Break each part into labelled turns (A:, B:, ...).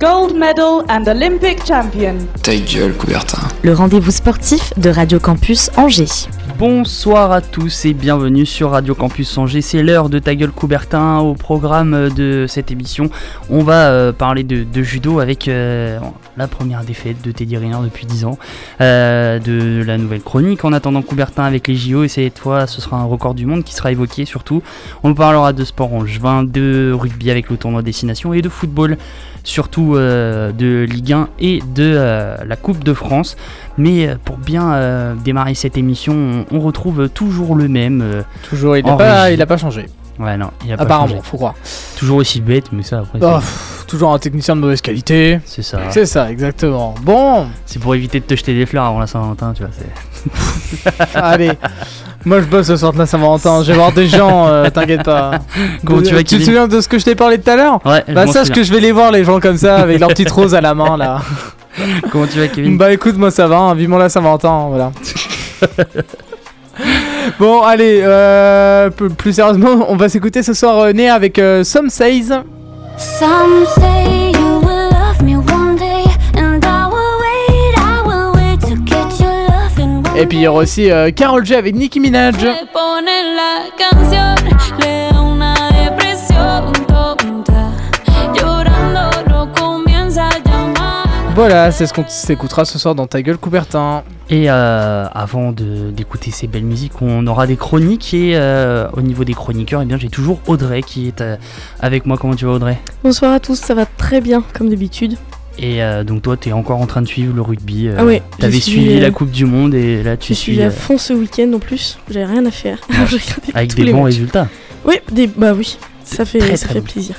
A: Gold medal and Olympic champion.
B: Ta gueule, Coubertin.
C: le rendez-vous sportif de Radio Campus Angers.
D: Bonsoir à tous et bienvenue sur Radio Campus Angers. C'est l'heure de ta gueule Coubertin. Au programme de cette émission, on va euh, parler de, de judo avec euh, la première défaite de Teddy Riner depuis 10 ans, euh, de la nouvelle chronique en attendant Coubertin avec les JO et cette fois ce sera un record du monde qui sera évoqué surtout. On parlera de sport angevin, de rugby avec le tournoi destination et de football surtout euh, de Ligue 1 et de euh, la Coupe de France. Mais euh, pour bien démarrer cette émission, on, retrouve toujours le même.
E: Toujours, il
D: En
E: a, pas,
D: régie.
E: il a pas changé.
D: Ouais, non, il a pas
E: Apparemment,
D: changé.
E: faut croire.
D: Toujours aussi bête, mais ça après,
E: Oh, pff, toujours un technicien de mauvaise qualité.
D: c'est ça.
E: C'est ça, exactement. Bon,
D: C'est pour éviter de te jeter des fleurs avant la Saint-Valentin, tu vois. c'est-
E: allez. Moi je bosse ce soir de la Saint-Valentin, je vais voir des gens, euh, t'inquiète pas.
D: Comment tu vas,
E: Tu te souviens de ce que je t'ai parlé tout à l'heure
D: Ouais,
E: Bah sache
D: souviens.
E: que je vais les voir les gens comme ça avec leur petite rose à la main là.
D: Comment tu vas, Kevin
E: Bah écoute moi ça va, hein, vivement la Saint-Valentin, voilà. Bon allez, euh, plus sérieusement, on va s'écouter ce soir euh, Né avec euh, Some Says.
F: Some say you will love me one day, and I will wait, I will wait to get your loving one
E: Et puis il y aura aussi euh, Carol G avec Nicki Minaj. Voilà, c'est ce qu'on s'écoutera ce soir dans Ta gueule Coubertin.
D: Et euh, avant de- d'écouter ces belles musiques, on aura des chroniques. Et euh, au niveau des chroniqueurs, eh bien, j'ai toujours Audrey qui est euh, avec moi. Comment tu vas, Audrey?
G: Bonsoir à tous, ça va très bien comme d'habitude.
D: Et euh, donc, toi, tu es encore en train de suivre le rugby. euh,
G: Ah ouais, je
D: T'avais
G: suis,
D: suivi
G: euh,
D: la Coupe du Monde et là, tu
G: Je
D: suis
G: suis à
D: euh,
G: fond ce week-end en plus, j'avais rien à faire.
D: Avec des bons
G: matchs.
D: résultats.
G: Oui, des... bah oui, ça fait,
D: Très,
G: ça
D: très
G: fait
D: bon.
G: plaisir.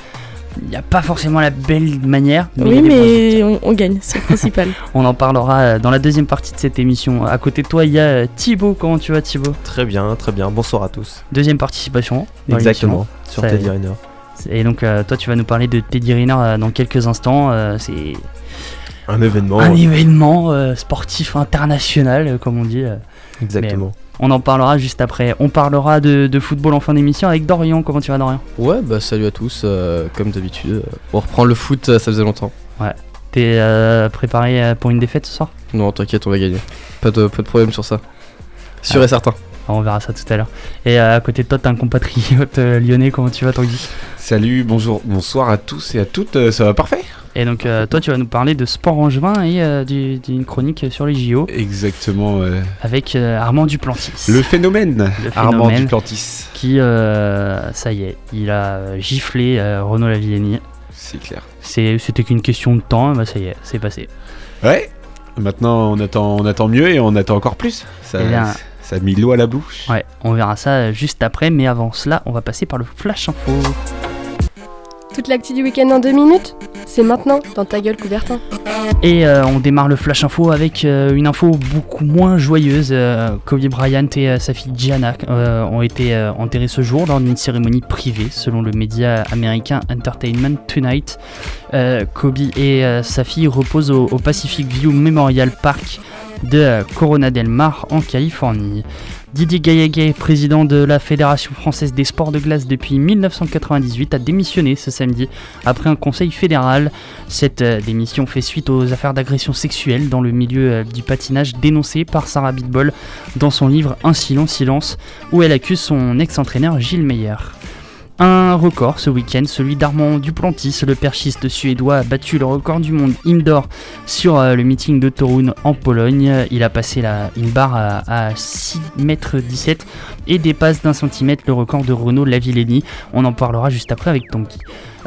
D: Il n'y a pas forcément la belle manière, mais
G: oui, mais on, on gagne, c'est le principal.
D: On en parlera euh, dans la deuxième partie de cette émission. À côté de toi, il y a euh, Thibaut. Comment tu vas, Thibaut?
H: Très bien, très bien. Bonsoir à tous.
D: Deuxième participation. dans
H: Exactement. Sur
D: Ça-
H: Teddy Riner.
D: Et donc, euh, toi, tu vas nous parler de Teddy Riner euh, dans quelques instants. Euh, c'est
H: Un événement.
D: un événement euh, sportif international, comme on dit.
H: Exactement.
D: On en parlera juste après. On parlera de, de football en fin d'émission avec Dorian. Comment tu vas, Dorian?
I: Ouais, bah salut à tous, euh, comme d'habitude. On reprend le foot, euh, ça faisait longtemps.
D: T'es euh, préparé euh, pour une défaite ce soir?
I: Non, t'inquiète, on va gagner. Pas de, pas de problème sur ça. Sûr
D: Ah.
I: et certain.
D: On verra ça tout à l'heure. Et euh, à côté de toi, t'as un compatriote euh, lyonnais. Comment tu vas, Tanguy?
J: Salut, bonjour, bonsoir à tous et à toutes, euh, ça va parfait
D: Et donc, euh, toi, tu vas nous parler de sport angevin et euh, du- d'une chronique sur les JO
J: Exactement,
D: avec euh, Armand Duplantis.
J: le phénomène,
D: Le
J: Armand. Duplantis.
D: Qui, ça y est, il a giflé Renaud Lavillenie.
J: C'est clair.
D: C'était qu'une question de temps, bah ça y est, c'est passé.
J: Ouais, maintenant on attend, on attend mieux et on attend encore plus. Ça,
D: Eh bien-
J: ça a mis l'eau à la bouche.
D: Ouais, on verra ça juste après, mais avant cela, on va passer par le Flash Info.
G: Toute l'actu du week-end en deux minutes C'est maintenant, dans ta gueule Coubertin.
D: Et euh, on démarre le Flash Info avec euh, une info beaucoup moins joyeuse. Euh, Kobe Bryant et euh, sa fille Gianna euh, ont été euh, enterrés ce jour lors d'une cérémonie privée, selon le média américain Entertainment Tonight. Euh, Kobe et euh, sa fille reposent au, au Pacific View Memorial Park de Corona del Mar en Californie. Didier Gaillaguet, président de la Fédération française des sports de glace depuis 1998, a démissionné ce samedi après un conseil fédéral. Cette euh, démission fait suite aux affaires d'agression sexuelle dans le milieu euh, du patinage dénoncées par Sarah Bitbol dans son livre Ainsi long silence, où elle accuse son ex-entraîneur Gilles Meyer. Un record ce week-end, celui d'Armand Duplantis, le perchiste suédois a battu le record du monde indoor sur euh, le meeting de Torun en Pologne. Il a passé la, une barre à, à 6 mètres 17 et dépasse d'un centimètre le record de Renaud Lavillenie. On en parlera juste après avec Tonki.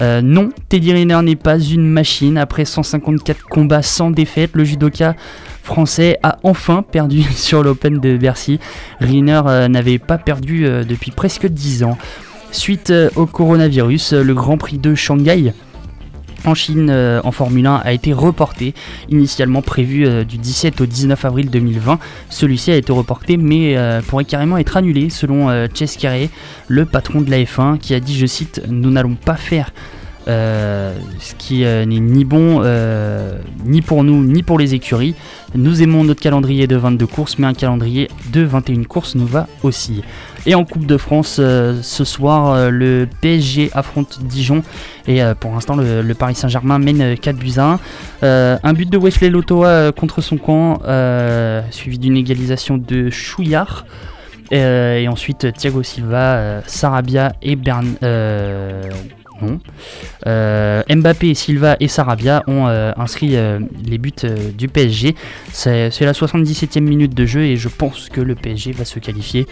D: Euh, non, Teddy Riner n'est pas une machine. Après 154 combats sans défaite, le judoka français a enfin perdu sur l'Open de Bercy. Riner euh, n'avait pas perdu euh, depuis presque 10 ans. Suite euh, au coronavirus, euh, le Grand Prix de Shanghai en Chine euh, en Formule 1 a été reporté, initialement prévu du 17 au 19 avril 2020. Celui-ci a été reporté mais pourrait carrément être annulé selon Chase Carey, le patron de la F1, qui a dit, je cite, Nous n'allons pas faire ce qui n'est ni bon ni pour nous ni pour les écuries. Nous aimons notre calendrier de 22 courses, mais un calendrier de 21 courses nous va aussi. Et en Coupe de France, euh, ce soir, euh, le PSG affronte Dijon. Et euh, pour l'instant, le, Paris Saint-Germain mène euh, 4 buts à 1. Euh, un but de Wesley Lotoa contre son camp, suivi d'une égalisation de Chouillard. Et ensuite, Thiago Silva, Sarabia et Bern. Non. Euh, Mbappé, Silva et Sarabia ont euh, inscrit euh, les buts du PSG. C'est la 77e minute de jeu et je pense que le PSG va se qualifier.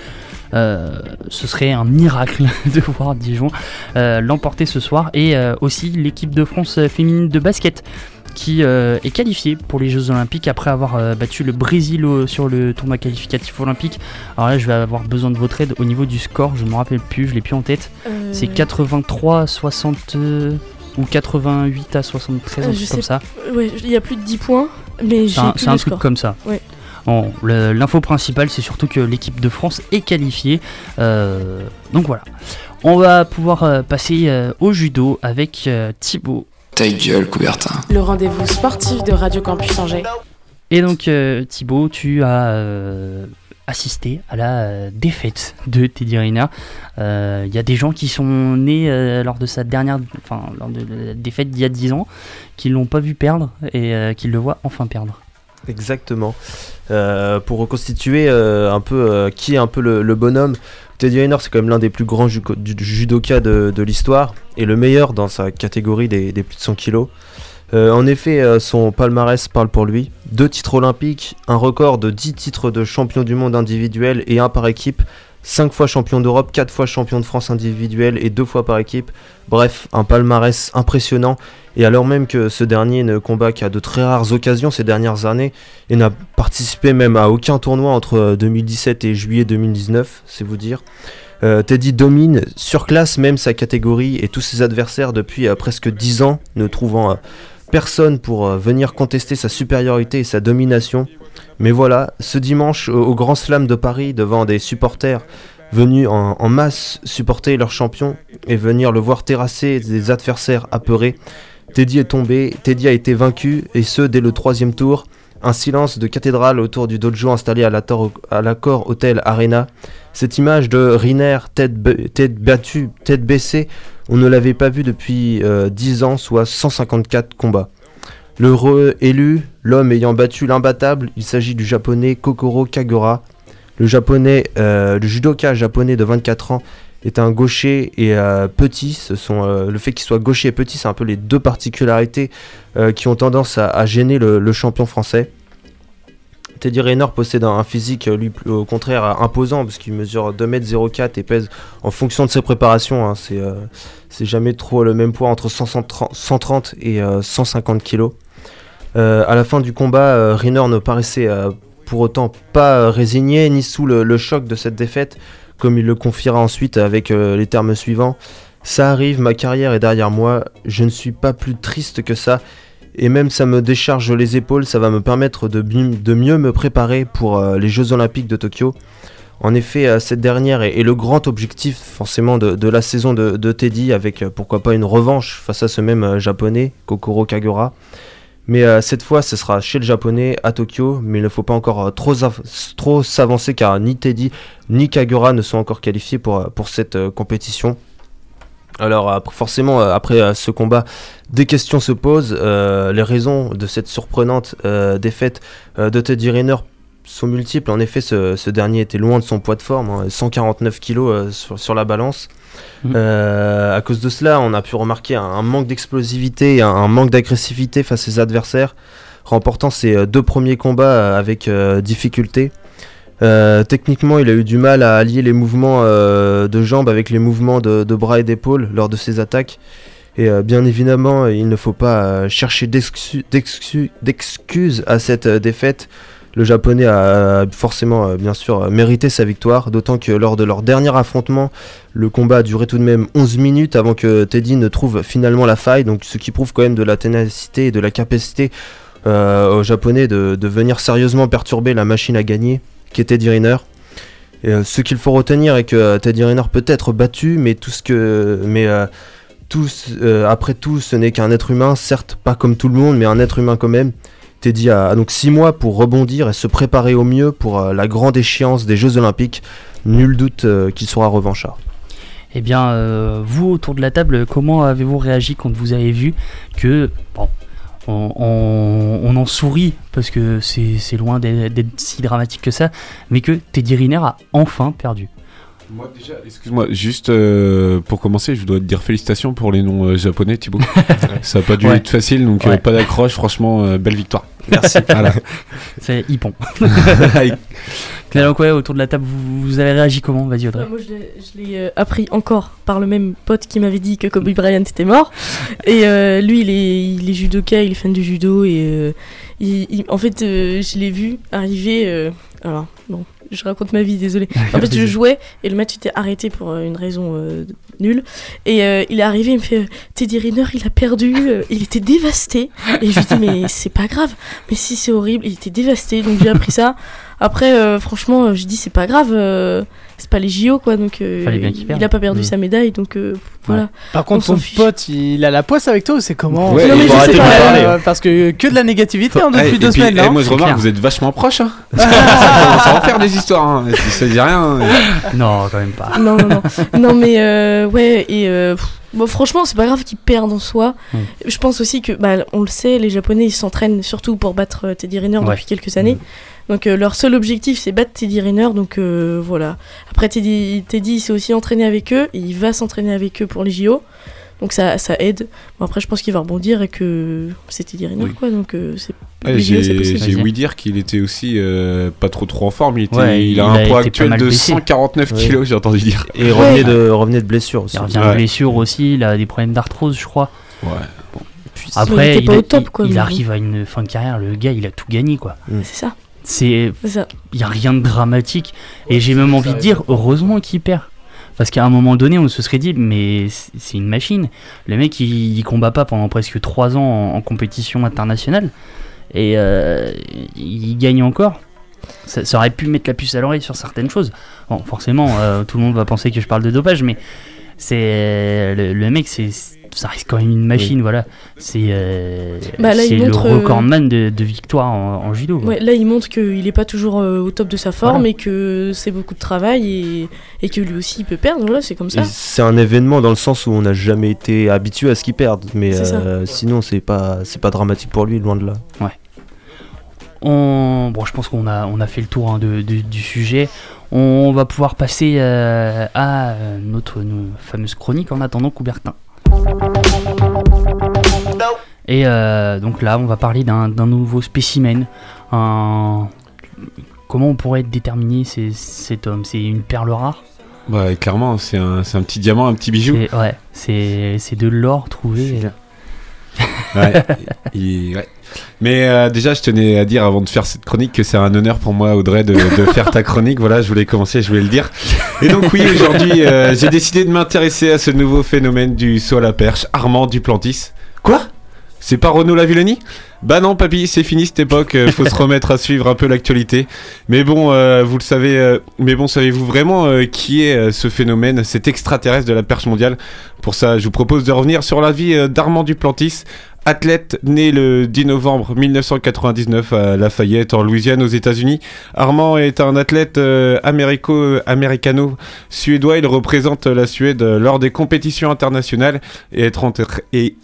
D: Ce serait un miracle de voir Dijon l'emporter ce soir. Et aussi l'équipe de France féminine de basket qui euh, est qualifiée pour les Jeux Olympiques après avoir euh, battu le Brésil au- sur le tournoi qualificatif olympique. Alors là, je vais avoir besoin de votre aide au niveau du score. Je ne me rappelle plus, je l'ai plus en tête.
G: Euh,
D: C'est 83 à 60 euh, ou 88 à 73, un truc comme ça.
G: Ouais, il y a plus de 10 points, mais j'ai
D: C'est un,
G: le
D: truc
G: score.
D: comme ça.
G: Ouais.
D: Bon, le- l'info principale, c'est surtout que l'équipe de France est qualifiée. Donc voilà. On va pouvoir passer au judo avec Thibaut.
B: Ta gueule, Coubertin.
K: Le rendez-vous sportif de Radio Campus Angers.
D: Et donc euh, Thibaut, tu as euh, assisté à la euh, défaite de Teddy Riner. Euh, Il y a des gens qui sont nés euh, lors de sa dernière, enfin lors de la défaite d'il y a 10 ans, qui l'ont pas vu perdre et euh, qui le voient enfin perdre.
H: Exactement. Euh, pour reconstituer euh, un peu euh, qui est un peu le, le bonhomme, Teddy Riner c'est quand même l'un des plus grands judokas de, de l'histoire et le meilleur dans sa catégorie des, des plus de 100 kilos. Euh, en effet, euh, son palmarès parle pour lui. Deux titres olympiques, un record de 10 titres de champion du monde individuel et un par équipe. 5 fois champion d'Europe, 4 fois champion de France individuel et 2 fois par équipe. Bref, un palmarès impressionnant. Et alors même que ce dernier ne combat qu'à de très rares occasions ces dernières années et n'a participé même à aucun tournoi entre euh, 2017 et juillet 2019, c'est vous dire. Euh, Teddy domine, surclasse même sa catégorie et tous ses adversaires depuis euh, presque 10 ans, ne trouvant euh, personne pour euh, venir contester sa supériorité et sa domination. Mais voilà, ce dimanche au, Grand Slam de Paris, devant des supporters venus en, en masse supporter leur champion et venir le voir terrasser des adversaires apeurés, Teddy est tombé, Teddy a été vaincu, et ce dès le troisième tour. Un silence de cathédrale autour du dojo installé à l'accord Hotel Arena. Cette image de Riner, tête, ba- tête battue, tête baissée, on ne l'avait pas vu depuis euh, 10 ans, soit 154 combats. L'heureux élu, l'homme ayant battu l'imbattable, il s'agit du japonais Kokoro Kagura. Le japonais, euh, le judoka japonais de 24 ans est un gaucher et euh, petit. Ce sont euh, le fait qu'il soit gaucher et petit, c'est un peu les deux particularités euh, qui ont tendance à, gêner le, champion français. Teddy Rayner possède un, physique lui au contraire imposant parce qu'il mesure 2m04 et pèse en fonction de ses préparations. hein, c'est jamais trop le même poids entre 130, 130 et euh, 150 kg. à la fin du combat, Rayner ne paraissait pour autant pas résigné ni sous le choc de cette défaite, comme il le confiera ensuite avec euh, les termes suivants. Ça arrive, ma carrière est derrière moi, je ne suis pas plus triste que ça, et même ça me décharge les épaules, ça va me permettre de, mieux me préparer pour euh, les Jeux Olympiques de Tokyo. En effet, euh, cette dernière est, le grand objectif forcément de, la saison de, Teddy, avec pourquoi pas une revanche face à ce même japonais, Kokoro Kagura. Mais euh, cette fois, ce sera chez le japonais à Tokyo, mais il ne faut pas encore euh, trop, av- trop s'avancer car ni Teddy ni Kagura ne sont encore qualifiés pour, euh, cette compétition. Alors forcément, après ce combat, des questions se posent. Les raisons de cette surprenante défaite de Teddy Rayner sont multiples. En effet, ce, dernier était loin de son poids de forme, hein, 149 kg euh, sur, sur la balance. Euh, à cause de cela, on a pu remarquer un, manque d'explosivité un, un manque d'agressivité face à ses adversaires, remportant ses euh, deux premiers combats euh, avec euh, difficulté. Techniquement, il a eu du mal à allier les mouvements de jambes avec les mouvements de, bras et d'épaules lors de ses attaques. Et bien évidemment, il ne faut pas chercher d'excu- d'excu- d'excuses à cette défaite. Le japonais a forcément, euh, bien sûr, mérité sa victoire, d'autant que lors de leur dernier affrontement, le combat a duré tout de même 11 minutes avant que Teddy ne trouve finalement la faille, donc ce qui prouve quand même de la ténacité et de la capacité euh, aux japonais de, venir sérieusement perturber la machine à gagner, qui est Teddy Riner. Euh, ce qu'il faut retenir est que euh, Teddy Riner peut être battu, mais tout ce que, mais tout après tout, ce n'est qu'un être humain, certes pas comme tout le monde, mais un être humain quand même. Teddy a, donc 6 mois pour rebondir et se préparer au mieux pour euh, la grande échéance des Jeux Olympiques. Nul doute euh, qu'il sera revanchard.
D: Eh bien, euh, vous autour de la table, comment avez-vous réagi quand vous avez vu que, bon, on, on- on en sourit parce que c'est loin d'être si dramatique que ça, mais que Teddy Riner a enfin perdu
L: Moi déjà, excuse-moi, juste euh, pour commencer, je dois te dire félicitations pour les noms euh, japonais, Thibaut. Ça a pas dû
D: Ouais.
L: être facile, donc euh,
D: Ouais.
L: pas d'accroche, franchement, euh, belle victoire.
D: Merci.
L: Voilà.
D: C'est Hippon. donc ouais, autour de la table, vous, vous avez réagi comment Vas-y Audrey.
M: Ouais, moi, je l'ai- euh, appris encore par le même pote qui m'avait dit que Kobe Bryant était mort. Et euh, lui, il est, il est judoka, il est fan du judo. Et euh, il- il- en fait, euh, je l'ai vu arriver. euh, alors, bon, je raconte ma vie, désolé. En fait, je jouais et le match était arrêté pour une raison nulle. Et euh, il est arrivé, il me fait euh, Teddy Riner, il a perdu, euh, il était dévasté. Et je lui dis, mais c'est pas grave. Mais si, c'est horrible, il était dévasté. Donc j'ai appris ça. Après, euh, franchement, euh, je dis, c'est pas grave. euh, c'est pas les JO, quoi. Donc euh,
D: Fallait bien qu'il perde.
M: il a pas perdu
D: Mm.
M: sa médaille. Donc euh, voilà.
E: Par
M: On
E: contre,
M: s'en
E: ton
M: fiche.
E: pote, il a la poisse avec toi ou c'est comment
L: Ouais, Non, mais il faut je sais arrêter de pas. parler.
E: Euh, Parce que que de la négativité hein,
L: Eh,
E: depuis
L: et
E: deux
L: puis,
E: semaines.
L: eh,
E: là,
L: moi je remarque que vous êtes vachement proches. Hein. ça commence à en faire des histoires. Hein. Si ça dit rien. hein.
D: Non, quand même pas.
M: non, non, non. non, mais euh, ouais, et euh, pff, bon, franchement, c'est pas grave qu'ils perdent en soi.
D: Mm.
M: Je pense aussi que, bah, on le sait, les Japonais, ils s'entraînent surtout pour battre euh, Teddy Riner
D: Ouais.
M: depuis quelques années. Donc, euh, leur seul objectif, c'est battre Teddy Riner. Donc, euh, voilà. Après, Teddy, Teddy il s'est aussi entraîné avec eux. Et il va s'entraîner avec eux pour les JO. Donc, ça, ça aide. Bon, après, je pense qu'il va rebondir et que c'est Teddy Riner,
L: Oui.
M: quoi. Donc, euh, c'est.
L: J'ai
M: possible.
L: j'ai ouï dire qu'il était aussi euh, pas trop trop en forme. Il, était-
D: Ouais,
L: il a
D: il
L: un poids actuel de
D: blessé.
L: 149
H: Ouais.
L: kilos, j'ai entendu dire.
H: Et il revenait, de, revenait de blessure aussi.
D: Il revient
L: Ouais.
D: de blessure aussi, il a des problèmes d'arthrose, je crois.
L: Ouais.
D: Après,
M: il était pas
D: a-
M: au top,
D: il-
M: quoi,
D: il arrive à une fin de carrière, le gars, il a tout gagné, quoi.
M: C'est ça.
D: C'est, il y a rien de dramatique. Et j'ai même envie de dire, heureusement qu'il perd. Parce qu'à un moment donné, on se serait dit, mais c'est c'est une machine. Le mec, il, il combat pas pendant presque 3 ans en, en compétition internationale. Et euh, il gagne encore. Ça, ça aurait pu mettre la puce à l'oreille sur certaines choses. Bon, forcément, euh, tout le monde va penser que je parle de dopage, mais c'est le, le mec, c'est ça reste quand même une machine, voilà. C'est euh,
M: Bah, là, il
D: c'est le
M: montre, euh,
D: recordman de, de victoire en, en judo.
M: Ouais, là, il montre qu'il est pas toujours euh, au top de sa forme
D: Voilà.
M: et que c'est beaucoup de travail et, et que lui aussi il peut perdre. Voilà, c'est comme ça.
H: C'est un événement dans le sens où on n'a jamais été habitué à ce qu'il perde, mais euh, sinon c'est pas c'est pas dramatique pour lui, loin de là.
D: Ouais. On... Bon, je pense qu'on a, on a fait le tour hein, de, de- du sujet. On va pouvoir passer euh, à notre, fameuse chronique en attendant Coubertin. Et euh, donc là, on va parler d'un nouveau spécimen. Un... Comment on pourrait déterminer ces- cet homme? C'est une perle rare?
L: Ouais, clairement, c'est un, c'est un petit diamant, un petit bijou.
D: Ouais, c'est c'est de l'or trouvé.
L: Ouais. Mais euh, déjà, je tenais à dire avant de faire cette chronique que c'est un honneur pour moi, Audrey, de, de faire ta chronique. Voilà, je voulais commencer, je voulais le dire. Et donc oui, aujourd'hui, euh, j'ai décidé de m'intéresser à ce nouveau phénomène du saut à la perche, Armand Duplantis. Quoi? C'est pas Renaud Lavillenie Bah non, papy, c'est fini cette époque. euh, faut se remettre à suivre un peu l'actualité. Mais bon, euh, vous le savez. euh, mais bon, savez-vous vraiment qui est ce phénomène, cet extraterrestre de la perche mondiale? Pour ça, je vous propose de revenir sur la vie d'Armand Duplantis. Athlète né le 10 novembre 1999 à Lafayette en Louisiane aux États-Unis, Armand est un athlète euh, américo-américano-suédois. Il représente la Suède lors des compétitions internationales et,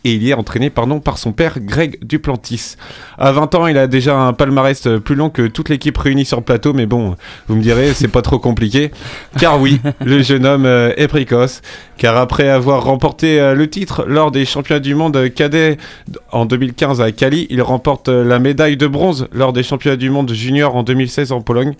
L: il est entraîné par son père Greg Duplantis. À 20 ans, il a déjà un palmarès plus long que toute l'équipe réunie sur le plateau, mais bon, vous me direz, c'est pas trop compliqué. Car oui, le jeune homme euh, est précoce, car après avoir remporté euh, le titre lors des championnats du monde cadet En 2015 à Cali, il remporte euh, la médaille de bronze lors des championnats du monde junior en 2016 en Pologne.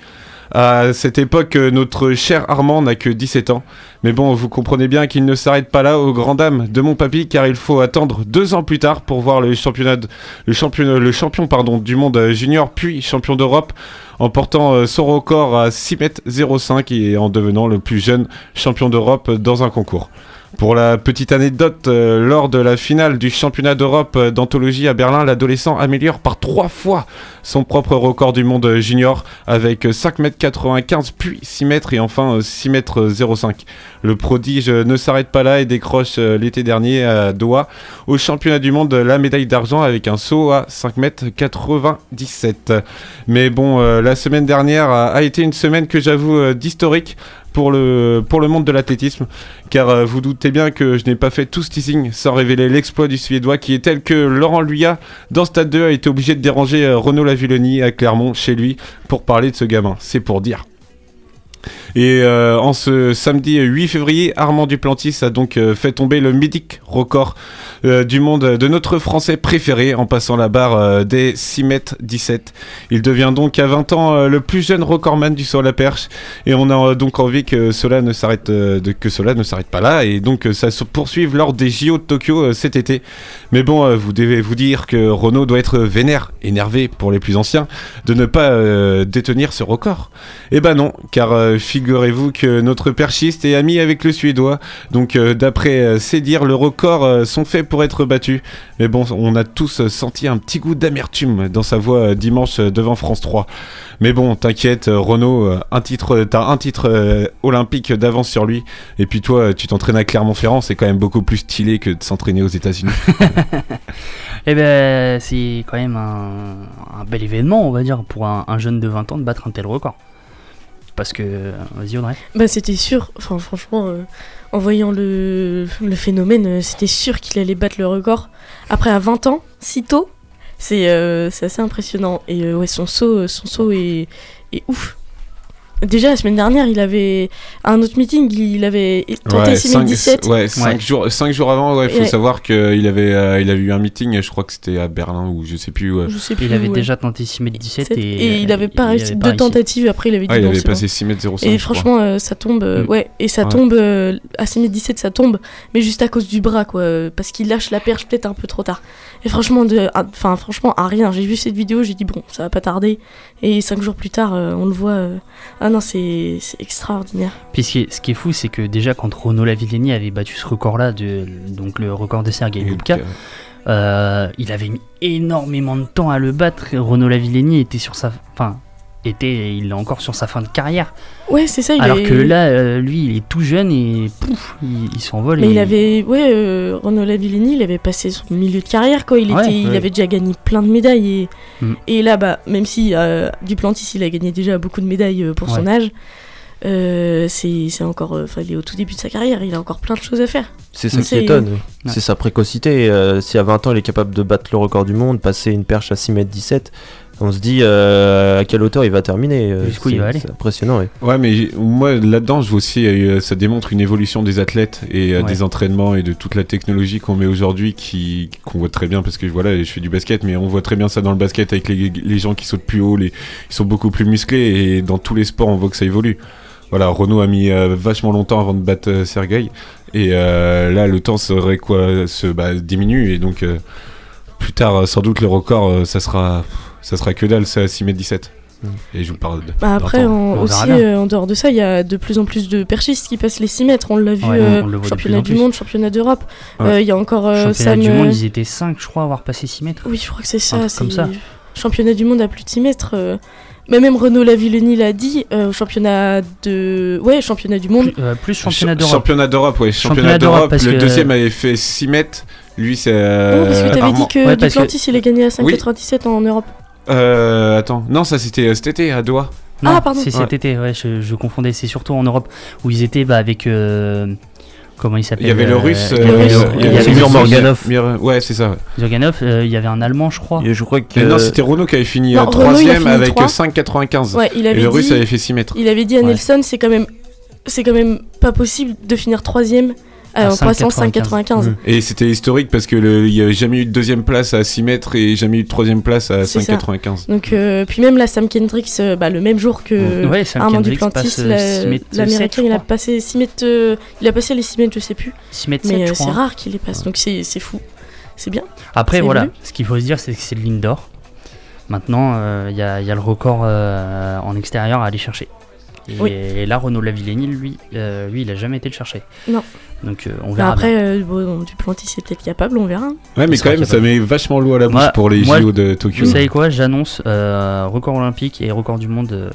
L: À cette époque, euh, notre cher Armand n'a que 17 ans. Mais bon, vous comprenez bien qu'il ne s'arrête pas là aux grand dames de mon papy, car il faut attendre deux ans plus tard pour voir le, championnat le, champion, du monde euh, junior, puis champion d'Europe, en portant son record à 6 mètres 05 et en devenant le plus jeune champion d'Europe dans un concours. Pour la petite anecdote, euh, lors de la finale du championnat d'Europe euh, d'anthologie à Berlin, l'adolescent améliore par trois fois son propre record du monde euh, junior avec euh, 5m95 puis 6 mètres et enfin euh, 6 mètres 05. Le prodige ne s'arrête pas là et décroche l'été dernier à Doha au championnat du monde la médaille d'argent avec un saut à 5m97. Mais bon, la semaine dernière a, été une semaine que j'avoue d'historique pour le, monde de l'athlétisme, car euh, vous doutez bien que je n'ai pas fait tout ce teasing sans révéler l'exploit du Suédois qui est tel que Laurent Luyat, dans Stade 2, a été obligé de déranger euh, Renaud Lavilloni à Clermont, chez lui, pour parler de ce gamin. C'est pour dire. Et euh, en ce samedi 8 février, Armand Duplantis a donc euh, fait tomber le mythique record euh, du monde de notre Français préféré en passant la barre des 6 mètres 17. Il devient donc à 20 ans le plus jeune recordman du à la perche et on a donc envie que cela ne s'arrête pas là et donc ça se poursuive lors des JO de Tokyo cet été. Mais bon, vous devez vous dire que Renault doit être vénère, énervé pour les plus anciens, de ne pas détenir ce record. Eh ben non, car figurez-vous que notre perchiste est ami avec le Suédois, donc euh, d'après euh, ses dires, le record euh, sont faits pour être battus. Mais bon, on a tous senti un petit goût d'amertume dans sa voix dimanche devant France 3. Mais bon, t'inquiète, Renaud, euh, un titre, t'as un titre olympique d'avance sur lui. Et puis toi, tu t'entraînes à Clermont-Ferrand, c'est quand même beaucoup plus stylé que de s'entraîner aux États-Unis.
D: Eh ben, c'est quand même un, bel événement, on va dire, pour un jeune de 20 ans de battre un tel record. Parce que. Vas-y, Audrey.
M: Bah c'était sûr, enfin franchement, euh, en voyant le, le phénomène, euh, c'était sûr qu'il allait battre le record. Après à 20 ans, si tôt, c'est euh, assez impressionnant. Et euh, ouais, son saut, son saut est ouf. Déjà la semaine dernière, il avait à un autre meeting, il avait tenté
L: Ouais,
M: 6017.
L: cinq- ouais, cinq Jours, cinq jours avant, il faut
M: Ouais.
L: savoir qu'il avait, euh, il avait eu un meeting, je crois que c'était à Berlin ou je sais plus. ouais.
M: Je sais
D: Il
M: plus,
D: avait
M: ouais.
D: déjà tenté 6 mètres 17 et,
M: Et il avait pas
D: il
M: réussi
D: avait
M: deux tentatives. Après, il avait dit
L: Ah, il
M: non,
L: avait passé
M: bon.
L: 6 mètres 05,
M: Et franchement, euh, ça tombe. euh,
D: Mm.
M: Ouais, et ça
L: Ouais.
M: tombe euh, à 6 mètres 17, ça tombe, mais juste à cause du bras, quoi. euh, Parce qu'il lâche la perche peut-être un peu trop tard. Et franchement, de, à- enfin, franchement, à rien. J'ai vu cette vidéo, j'ai dit bon, ça va pas tarder. Et 5 jours plus tard, euh, on le voit. euh, Ah non, c'est c'est extraordinaire.
D: Puis ce qui est, ce qui est fou, c'est que déjà quand Renaud Lavillenie avait battu ce record-là, de, donc le record de Sergei Bubka, euh, il avait mis énormément de temps à le battre. Renaud Lavillenie était sur sa, enfin, était, il est encore sur sa fin de carrière.
M: Ouais, c'est ça. Il
D: Alors
M: est-
D: que là, euh, lui, il est tout jeune et pouf, il, il s'envole.
M: Mais
D: et-
M: il avait, ouais, euh, Renaud Lavillenie, il avait passé son milieu de carrière, quoi. Il,
D: Ouais,
M: était, il avait déjà gagné plein de médailles. Et,
D: Mm.
M: et là, bah, même si euh, Duplantis, il a gagné déjà beaucoup de médailles euh, pour son âge, euh, c'est c'est encore. euh, Enfin, il est au tout début de sa carrière, il a encore plein de choses à faire.
H: C'est ça qui étonne. C'est sa précocité. Euh, si à 20 ans il est capable de battre le record du monde, passer une perche à 6 mètres 17, on se dit euh, à quelle hauteur il va terminer. euh,
D: Jusqu'où il
H: c'est-
D: va aller.
H: C'est impressionnant. oui.
L: Ouais, mais moi là-dedans, je vois aussi, euh, ça démontre une évolution des athlètes et euh,
D: Ouais.
L: des entraînements et de toute la technologie qu'on met aujourd'hui, qui qu'on voit très bien parce que voilà, je fais du basket, mais on voit très bien ça dans le basket avec les, les gens qui sautent plus haut, les, ils sont beaucoup plus musclés et dans tous les sports, on voit que ça évolue. Voilà, Renault a mis euh, vachement longtemps avant de battre euh, Sergei et euh, là, le temps serait quoi, se bah, diminue et donc euh, plus tard, sans doute le record, ça sera, ça sera que dalle, c'est à 6 mètres 17. Et je vous parle de.
M: Bah après, aussi, euh, en dehors de ça, il y a de plus en plus de perchistes qui passent les 6 mètres. On l'a vu,
D: Ouais,
M: euh,
D: on
M: championnat du monde, championnat d'Europe.
D: Ouais.
M: Euh, Il y a encore euh,
D: Championnat
M: Sam.
D: du monde, ils étaient 5, je crois, à avoir passé 6 mètres.
M: Oui, je crois que c'est ça.
D: comme ça.
M: Championnat du monde à plus de 6 mètres. euh, Mais même Renaud Lavillenie l'a dit, euh, au championnat de. Ouais, championnat du monde.
D: Plus, euh, plus championnat
L: Ch-
D: d'Europe.
L: Championnat d'Europe, ouais.
D: Championnat d'Europe,
L: Le
D: que-
L: deuxième avait fait 6 mètres. Lui, c'est.
M: non, parce que t'avais dit que
D: Ouais, parce que-
M: Duplantis il a gagné à
L: Oui.
M: 5,97 en Europe.
L: Euh, attends. Non, ça c'était euh, cet été à Doha.
D: Non,
M: Ah, pardon.
D: C'est cet
L: Ouais.
D: été, ouais, je, je confondais. C'est surtout en Europe où ils étaient bah, avec. euh, comment il s'appelle
L: Il y avait le
D: euh,
L: russe.
D: il y
L: euh,
D: avait le-
L: il y
D: il y
L: avait
D: avait
L: Timur
D: le-
L: Morganov. Mir- Ouais, c'est ça. ouais.
D: Euh, il y avait un Allemand, je crois.
H: Et je crois que.
L: Mais non, c'était Renault qui avait fini
M: Non,
L: euh,
M: Renault, il a
L: troisième
M: fini
L: avec
M: trois.
L: 5,95.
M: Ouais, il
L: Et
M: avait
L: le russe
M: dit-
L: avait fait 6 mètres.
M: Il avait dit à
D: Ouais.
M: Nelson, c'est quand même. C'est quand même pas possible de finir troisième Euh, en passant 5,95.
L: Et c'était historique parce que le- il n'y avait jamais eu de deuxième place à 6 mètres et jamais eu de troisième place à
M: C'est ça.
L: 5,95.
M: Donc, euh, puis même là, Sam Kendricks, euh, bah, le même jour que
D: Ouais, Sam
M: Armand Duplantis,
D: euh,
M: la-
D: 6 mètres
M: l'américain,
D: 7, je
M: il a passé 6 mètres. euh, il a passé les 6 mètres, je sais plus.
D: 6 mètres
M: Mais
D: 7, je
M: c'est rare qu'il les passe, donc c'est c'est fou. C'est bien.
D: Après, voilà, ce qu'il faut se dire, c'est que c'est de l'indoor. Maintenant, euh, il y, a, il y a le record euh, en extérieur à aller chercher. Et,
M: Oui.
D: et là, Renaud Lavillenie, lui, euh, lui, il a jamais été le chercher.
M: Non.
D: Donc, euh, on verra.
M: après, euh, bon, Duplantis est peut-être capable, on verra.
L: Ouais, mais quand même, ça met vachement l'eau à la bouche
D: Moi-
L: pour les
D: moi,
L: JO de Tokyo.
D: Vous savez quoi J'annonce euh, record olympique et record du monde euh,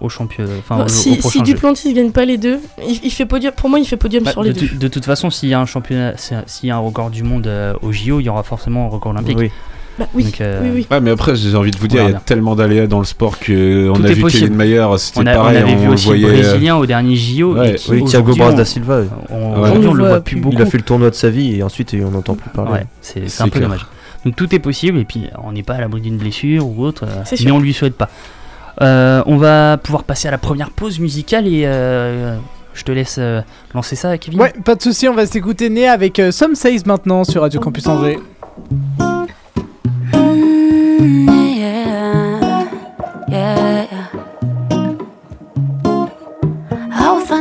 D: au champion. Enfin,
M: Bon,
D: au,
M: si
D: au
M: si. Duplantis gagne pas les deux, il, il fait podium. Pour moi, il fait podium
D: Bah,
M: sur
D: de,
M: les deux.
D: de toute façon, s'il y a un championnat, s'il y a un record du monde euh, au JO, il y aura forcément un record olympique.
H: Oui.
M: Bah oui,
D: Donc, euh,
M: oui, oui.
L: Ouais, mais après, j'ai envie de vous dire, il y a
D: bien.
L: tellement d'aléas dans le sport que on
D: Tout
L: a vu
D: possible.
L: Kevin Mayer, c'était
D: On, a- on
L: pareil,
D: avait vu
L: on
D: aussi
L: voyait.
D: le Brésilien au dernier JO.
L: Ouais,
H: Oui, Thiago Braz da Silva.
D: on-
L: Ouais.
D: Aujourd'hui, on,
M: On
D: le voit
M: voit
D: plus beaucoup.
H: Il a fait le tournoi de sa vie et ensuite on n'entend plus parler.
D: Ouais, c'est un peu
L: clair.
D: dommage. Donc tout est possible et puis on n'est pas à l'abri d'une blessure ou autre, euh, mais
M: sûr.
D: on lui souhaite pas. Euh, on va pouvoir passer à la première pause musicale et euh, je te laisse euh, lancer ça, Kevin.
E: Ouais, pas de souci, on va s'écouter Né avec euh, Some Says maintenant sur Radio Campus Angers.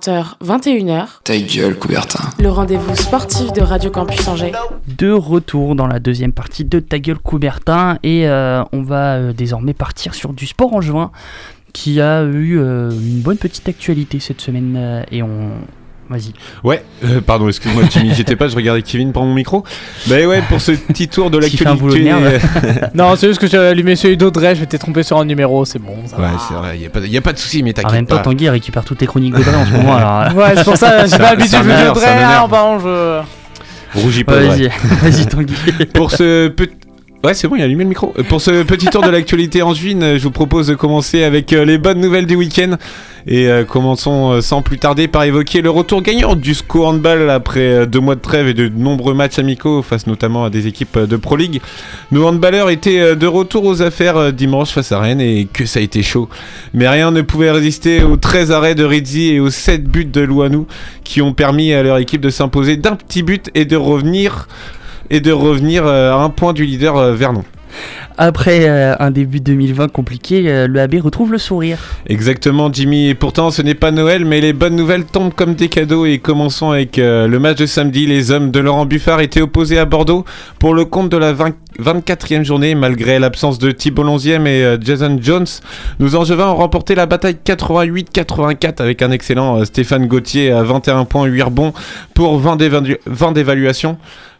K: 20h, 21h,
B: Ta gueule, Coubertin.
K: le rendez-vous sportif de Radio Campus Angers.
D: De retour dans la deuxième partie de Ta gueule Coubertin et euh, on va euh, désormais partir sur du sport en juin qui a eu euh, une bonne petite actualité cette semaine euh, et on... Vas-y.
L: Ouais, euh, pardon, excuse-moi Jimmy, j'étais pas, je regardais Kevin prendre mon micro. Bah ouais, pour ce petit tour de l'actualité.
D: merde.
E: non, c'est juste que j'ai allumé celui d'Audrey, je m'étais trompé sur un numéro, c'est bon. Ça
L: Ouais, c'est vrai, y a pas, y a pas de souci, mais
D: En
L: t'inquiète
D: même temps,
L: pas.
D: Tanguy récupère toutes les chroniques d'Audrey en ce moment. Alors,
E: Ouais, c'est pour ça, j'ai pas l'habitude de
L: honneur.
E: hein, pardon, je.
L: Rougis pas.
D: Vas-y, vas-y Tanguy.
L: pour ce petit Ouais, c'est bon, il a allumé le micro. Euh, Pour ce petit tour de l'actualité en juin, euh, je vous propose de commencer avec euh, les bonnes nouvelles du week-end. Et commençons sans plus tarder par évoquer le retour gagnant du SCO Handball après deux mois de trêve et de nombreux matchs amicaux face notamment à des équipes de Pro League. Nos handballeurs étaient de retour aux affaires dimanche face à Rennes et que ça a été chaud. Mais rien ne pouvait résister aux 13 arrêts de Rizzi et aux 7 buts de Louanou qui ont permis à leur équipe de s'imposer d'un petit but et de revenir et de revenir euh, à un point du leader euh, Vernon.
D: Après euh, un début 2020 compliqué, euh, le AB retrouve le sourire.
L: Exactement, Jimmy. Et pourtant, ce n'est pas Noël, mais les bonnes nouvelles tombent comme des cadeaux. Et commençons avec euh, le match de samedi. Les hommes de Laurent Buffard étaient opposés à Bordeaux pour le compte de la 20 24e journée, malgré l'absence de Thibault Lonzième et euh, Jason Jones. Nos Angevins ont remporté la bataille 88-84 avec un excellent Stéphane Gauthier à 21 points, 8 rebonds pour 20 d'évalu- 20 d'évaluation.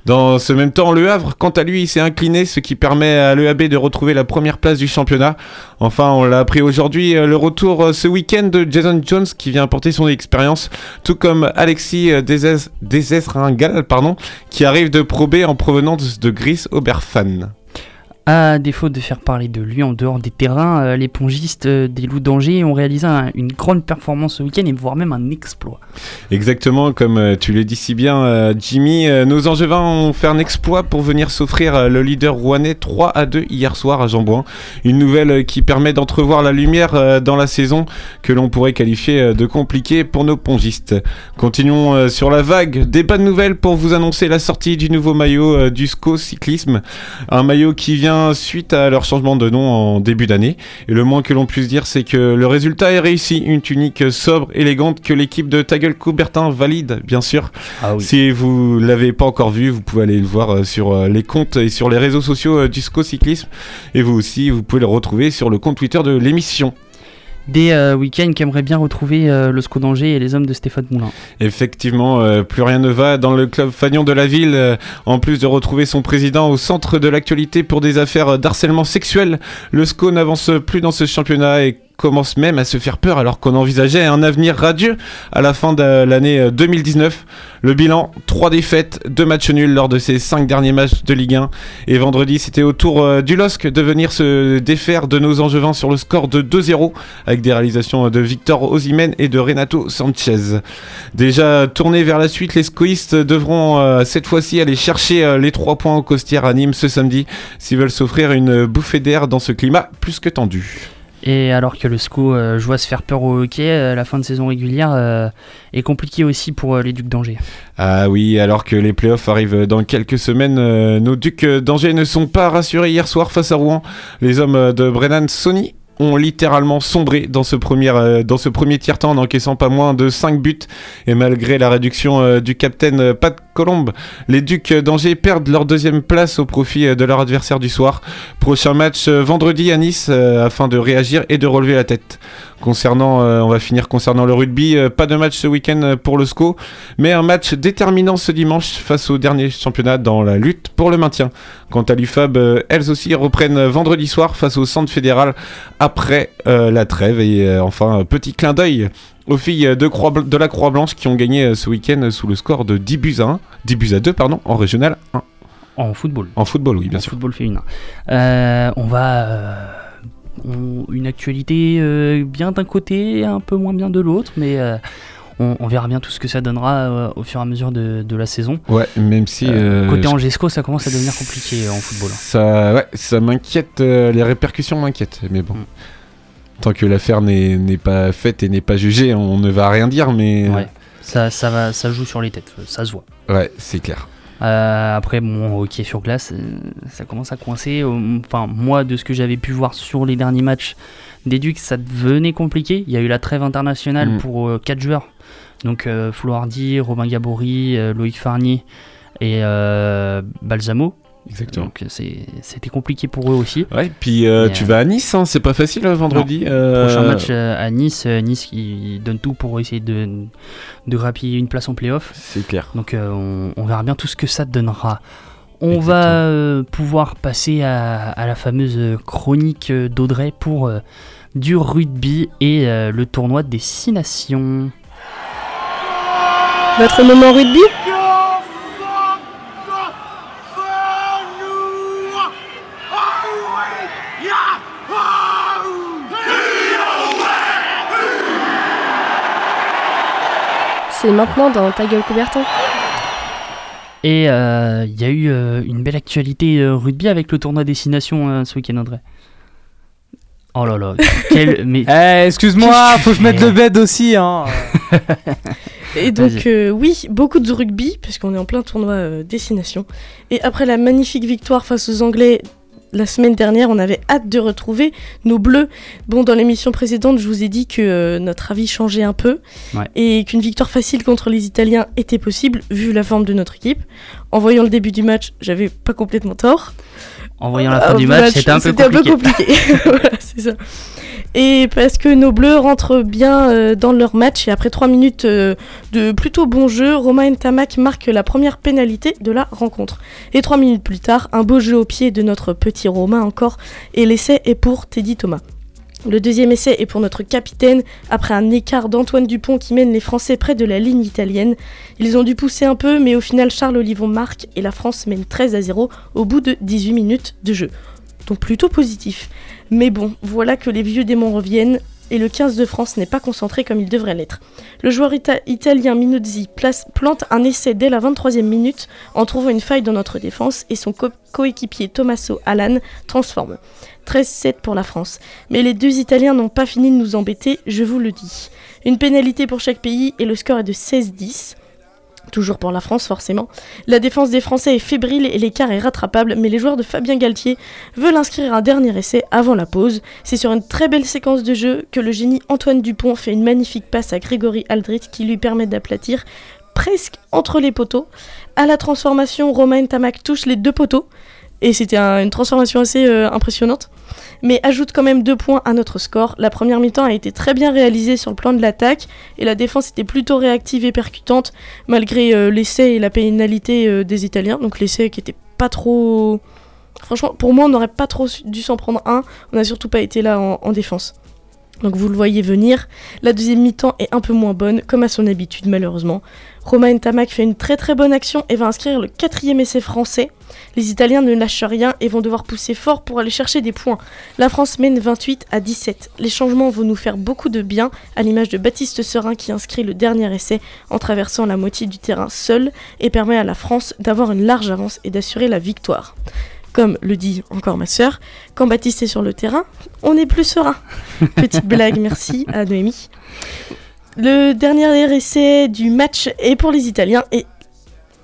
L: Dans ce même temps, Le Havre, quant à lui, s'est incliné, ce qui permet à l'EAB de retrouver la première place du championnat. Enfin, on l'a appris aujourd'hui, euh, le retour euh, ce week-end de Jason Jones qui vient apporter son expérience, tout comme Alexis euh, Dezesringal, pardon, qui arrive de Pro B en provenance de Gris Oberfan.
D: À défaut de faire parler de lui en dehors des terrains, euh, les pongistes euh, des Loups d'Angers ont réalisé un- une grande performance ce week-end et voire même un exploit.
L: Exactement, comme euh, tu le dis si bien, Jimmy, nos Angevins ont fait un exploit pour venir s'offrir le leader rouennais 3 à 2 hier soir à Jambouin. Une nouvelle qui permet d'entrevoir la lumière dans la saison que l'on pourrait qualifier de compliquée pour nos pongistes. Continuons sur la vague des bonnes nouvelles pour vous annoncer la sortie du nouveau maillot du SCO Cyclisme. Un maillot qui vient suite à leur changement de nom en début d'année. Et le moins que l'on puisse dire, c'est que le résultat est réussi. Une tunique sobre, élégante, que l'équipe de Tagel Coubertin valide, bien sûr. Si vous l'avez pas encore vu, vous pouvez aller le voir euh, sur euh, les comptes et sur les réseaux sociaux euh, du SCO Cyclisme. Et vous aussi, vous pouvez le retrouver sur le compte Twitter de l'émission.
D: Des euh, week-ends qui aimeraient bien retrouver euh, le SCO d'Angers et les hommes de Stéphane Moulin.
L: Effectivement, euh, plus rien ne va dans le club fagnon de la ville. euh, en plus de retrouver son président au centre de l'actualité pour des affaires d'harcèlement sexuel, le SCO n'avance plus dans ce championnat et commence même à se faire peur alors qu'on envisageait un avenir radieux à la fin de l'année euh, 2019. Le bilan, 3 défaites, 2 matchs nuls lors de ces 5 derniers matchs de Ligue 1. Et vendredi, c'était au tour euh, du LOSC de venir se défaire de nos Angevins sur le score de 2-0 avec des réalisations de Victor Osimhen et de Renato Sanchez. Déjà tournés vers la suite, les scoïstes devront euh, cette fois-ci aller chercher euh, les 3 points au Costière à Nîmes ce samedi s'ils veulent s'offrir une bouffée d'air dans ce climat plus que tendu.
D: Et alors que le SCO euh, joue à se faire peur au hockey, euh, la fin de saison régulière euh, est compliquée aussi pour les Ducs d'Angers.
L: Ah oui, alors que les playoffs arrivent dans quelques semaines, nos Ducs d'Angers ne sont pas rassurés hier soir face à Rouen. Les hommes de Brennan Sony ont littéralement sombré dans ce premier, tiers-temps en encaissant pas moins de 5 buts. Et malgré la réduction du capitaine Pat Colombe, les Ducs d'Angers perdent leur deuxième place au profit euh, de leur adversaire du soir. Prochain match euh, vendredi à Nice euh, afin de réagir et de relever la tête. Concernant, on va finir concernant le rugby, pas de match ce week-end pour le SCO, mais un match déterminant ce dimanche face au dernier championnat dans la lutte pour le maintien. Quant à l'UFAB, elles aussi reprennent vendredi soir face au centre fédéral après la trêve. Et enfin, petit clin d'œil aux filles de, Croix, de la Croix-Blanche qui ont gagné euh, ce week-end sous le score de 10 buts à 1, 10 buts à 2 pardon, en régional 1.
D: En football.
L: En football, oui, bien
D: en
L: sûr.
D: football féminin. Euh, on va. euh, on- une actualité euh, bien d'un côté, un peu moins bien de l'autre, mais euh, on, on verra bien tout ce que ça donnera euh, au fur et à mesure de, de la saison.
L: Ouais, même si.
D: Euh,
L: euh,
D: côté Angesco, ça commence à devenir compliqué euh, en football.
L: Ça, ouais, ça m'inquiète, euh, les répercussions m'inquiètent, mais
D: Mm.
L: Tant que l'affaire n'est pas faite et n'est pas jugée, on ne va rien dire, mais.
D: Ouais, ça, ça, va, ça joue sur les têtes, ça se voit.
L: Ouais, c'est clair.
D: Euh, après, bon, ok, sur glace, euh, ça commence à coincer. Euh, Enfin, moi, de ce que j'avais pu voir sur les derniers matchs des Ducs, ça devenait compliqué. Il y a eu la trêve internationale
L: Mm.
D: pour 4 joueurs. Donc, euh, Flo Hardy, Robin Gabory, euh, Loïc Farnier et euh, Balsamo.
L: Exactement.
D: Donc, c'est- c'était compliqué pour eux aussi.
L: Ouais, puis euh, tu
D: euh,
L: vas à Nice, hein, c'est pas facile euh, vendredi. euh,
D: Prochain match euh, à Nice. euh, Nice qui donne tout pour essayer de, de grappiller une place en playoff.
L: C'est clair.
D: Donc euh, on, on verra bien tout ce que ça donnera. On va euh, pouvoir passer à, à la fameuse chronique euh, d'Audrey pour euh, du rugby et euh, le tournoi des Six Nations.
G: Votre moment rugby? C'est maintenant dans Ta gueule Coubertin.
D: Et euh, il y a eu euh, une belle actualité euh, rugby avec le tournoi Destination euh, ce week-end, André. Oh là là, quel. Mais...
E: Eh, excuse-moi, faut que je mette le bed aussi. Hein.
M: Et donc, euh, oui, beaucoup de rugby, puisqu'on est en plein tournoi euh, destination. Et après la magnifique victoire face aux Anglais la semaine dernière, on avait hâte de retrouver nos bleus. Bon, dans l'émission précédente, je vous ai dit que euh, notre avis changeait un peu
D: Ouais.
M: et qu'une victoire facile contre les Italiens était possible, vu la forme de notre équipe. En voyant le début du match, j'avais pas complètement tort.
D: En voyant la fin
M: Euh,
D: du match, c'était un peu
M: c'était
D: compliqué.
M: compliqué. voilà, c'est ça. Et parce que nos bleus rentrent bien euh, dans leur match et après 3 minutes euh, de plutôt bon jeu, Romain Tamac marque la première pénalité de la rencontre. Et 3 minutes plus tard, un beau jeu au pied de notre petit Romain encore et l'essai est pour Teddy Thomas. Le deuxième essai est pour notre capitaine, après un écart d'Antoine Dupont qui mène les Français près de la ligne italienne. Ils ont dû pousser un peu, mais au final Charles Olivon marque et la France mène 13 à 0 au bout de 18 minutes de jeu. Donc plutôt positif. Mais bon, voilà que les vieux démons reviennent et le 15 de France n'est pas concentré comme il devrait l'être. Le joueur ita- italien Minozzi place- plante un essai dès la 23e minute en trouvant une faille dans notre défense et son co- coéquipier Tommaso Alan transforme. 13-7 pour la France. Mais les deux Italiens n'ont pas fini de nous embêter, je vous le dis. Une pénalité pour chaque pays et le score est de 16-10. Toujours pour la France, forcément. La défense des Français est fébrile et l'écart est rattrapable, mais les joueurs de Fabien Galtier veulent inscrire un dernier essai avant la pause. C'est sur une très belle séquence de jeu que le génie Antoine Dupont fait une magnifique passe à Grégory Aldrit qui lui permet d'aplatir presque entre les poteaux. À la transformation, Romain Tamac touche les deux poteaux. Et c'était un- une transformation assez euh, impressionnante. Mais ajoute quand même deux points à notre score. La première mi-temps a été très bien réalisée sur le plan de l'attaque. Et la défense était plutôt réactive et percutante. Malgré euh, l'essai et la pénalité euh, des Italiens. Donc l'essai qui était pas trop... Franchement, pour moi, on n'aurait pas trop dû s'en prendre un. On n'a surtout pas été là en défense. Donc vous le voyez venir. La deuxième mi-temps est un peu moins bonne, comme à son habitude malheureusement. Romain Tamac fait une très très bonne action et va inscrire le quatrième essai français. Les Italiens ne lâchent rien et vont devoir pousser fort pour aller chercher des points. La France mène 28 à 17. Les changements vont nous faire beaucoup de bien, à l'image de Baptiste Serin qui inscrit le dernier essai en traversant la moitié du terrain seul et permet à la France d'avoir une large avance et d'assurer la victoire. Comme le dit encore ma sœur, quand Baptiste est sur le terrain, on est plus serein. Petite blague, merci à Noémie. Le dernier essai du match est pour les Italiens et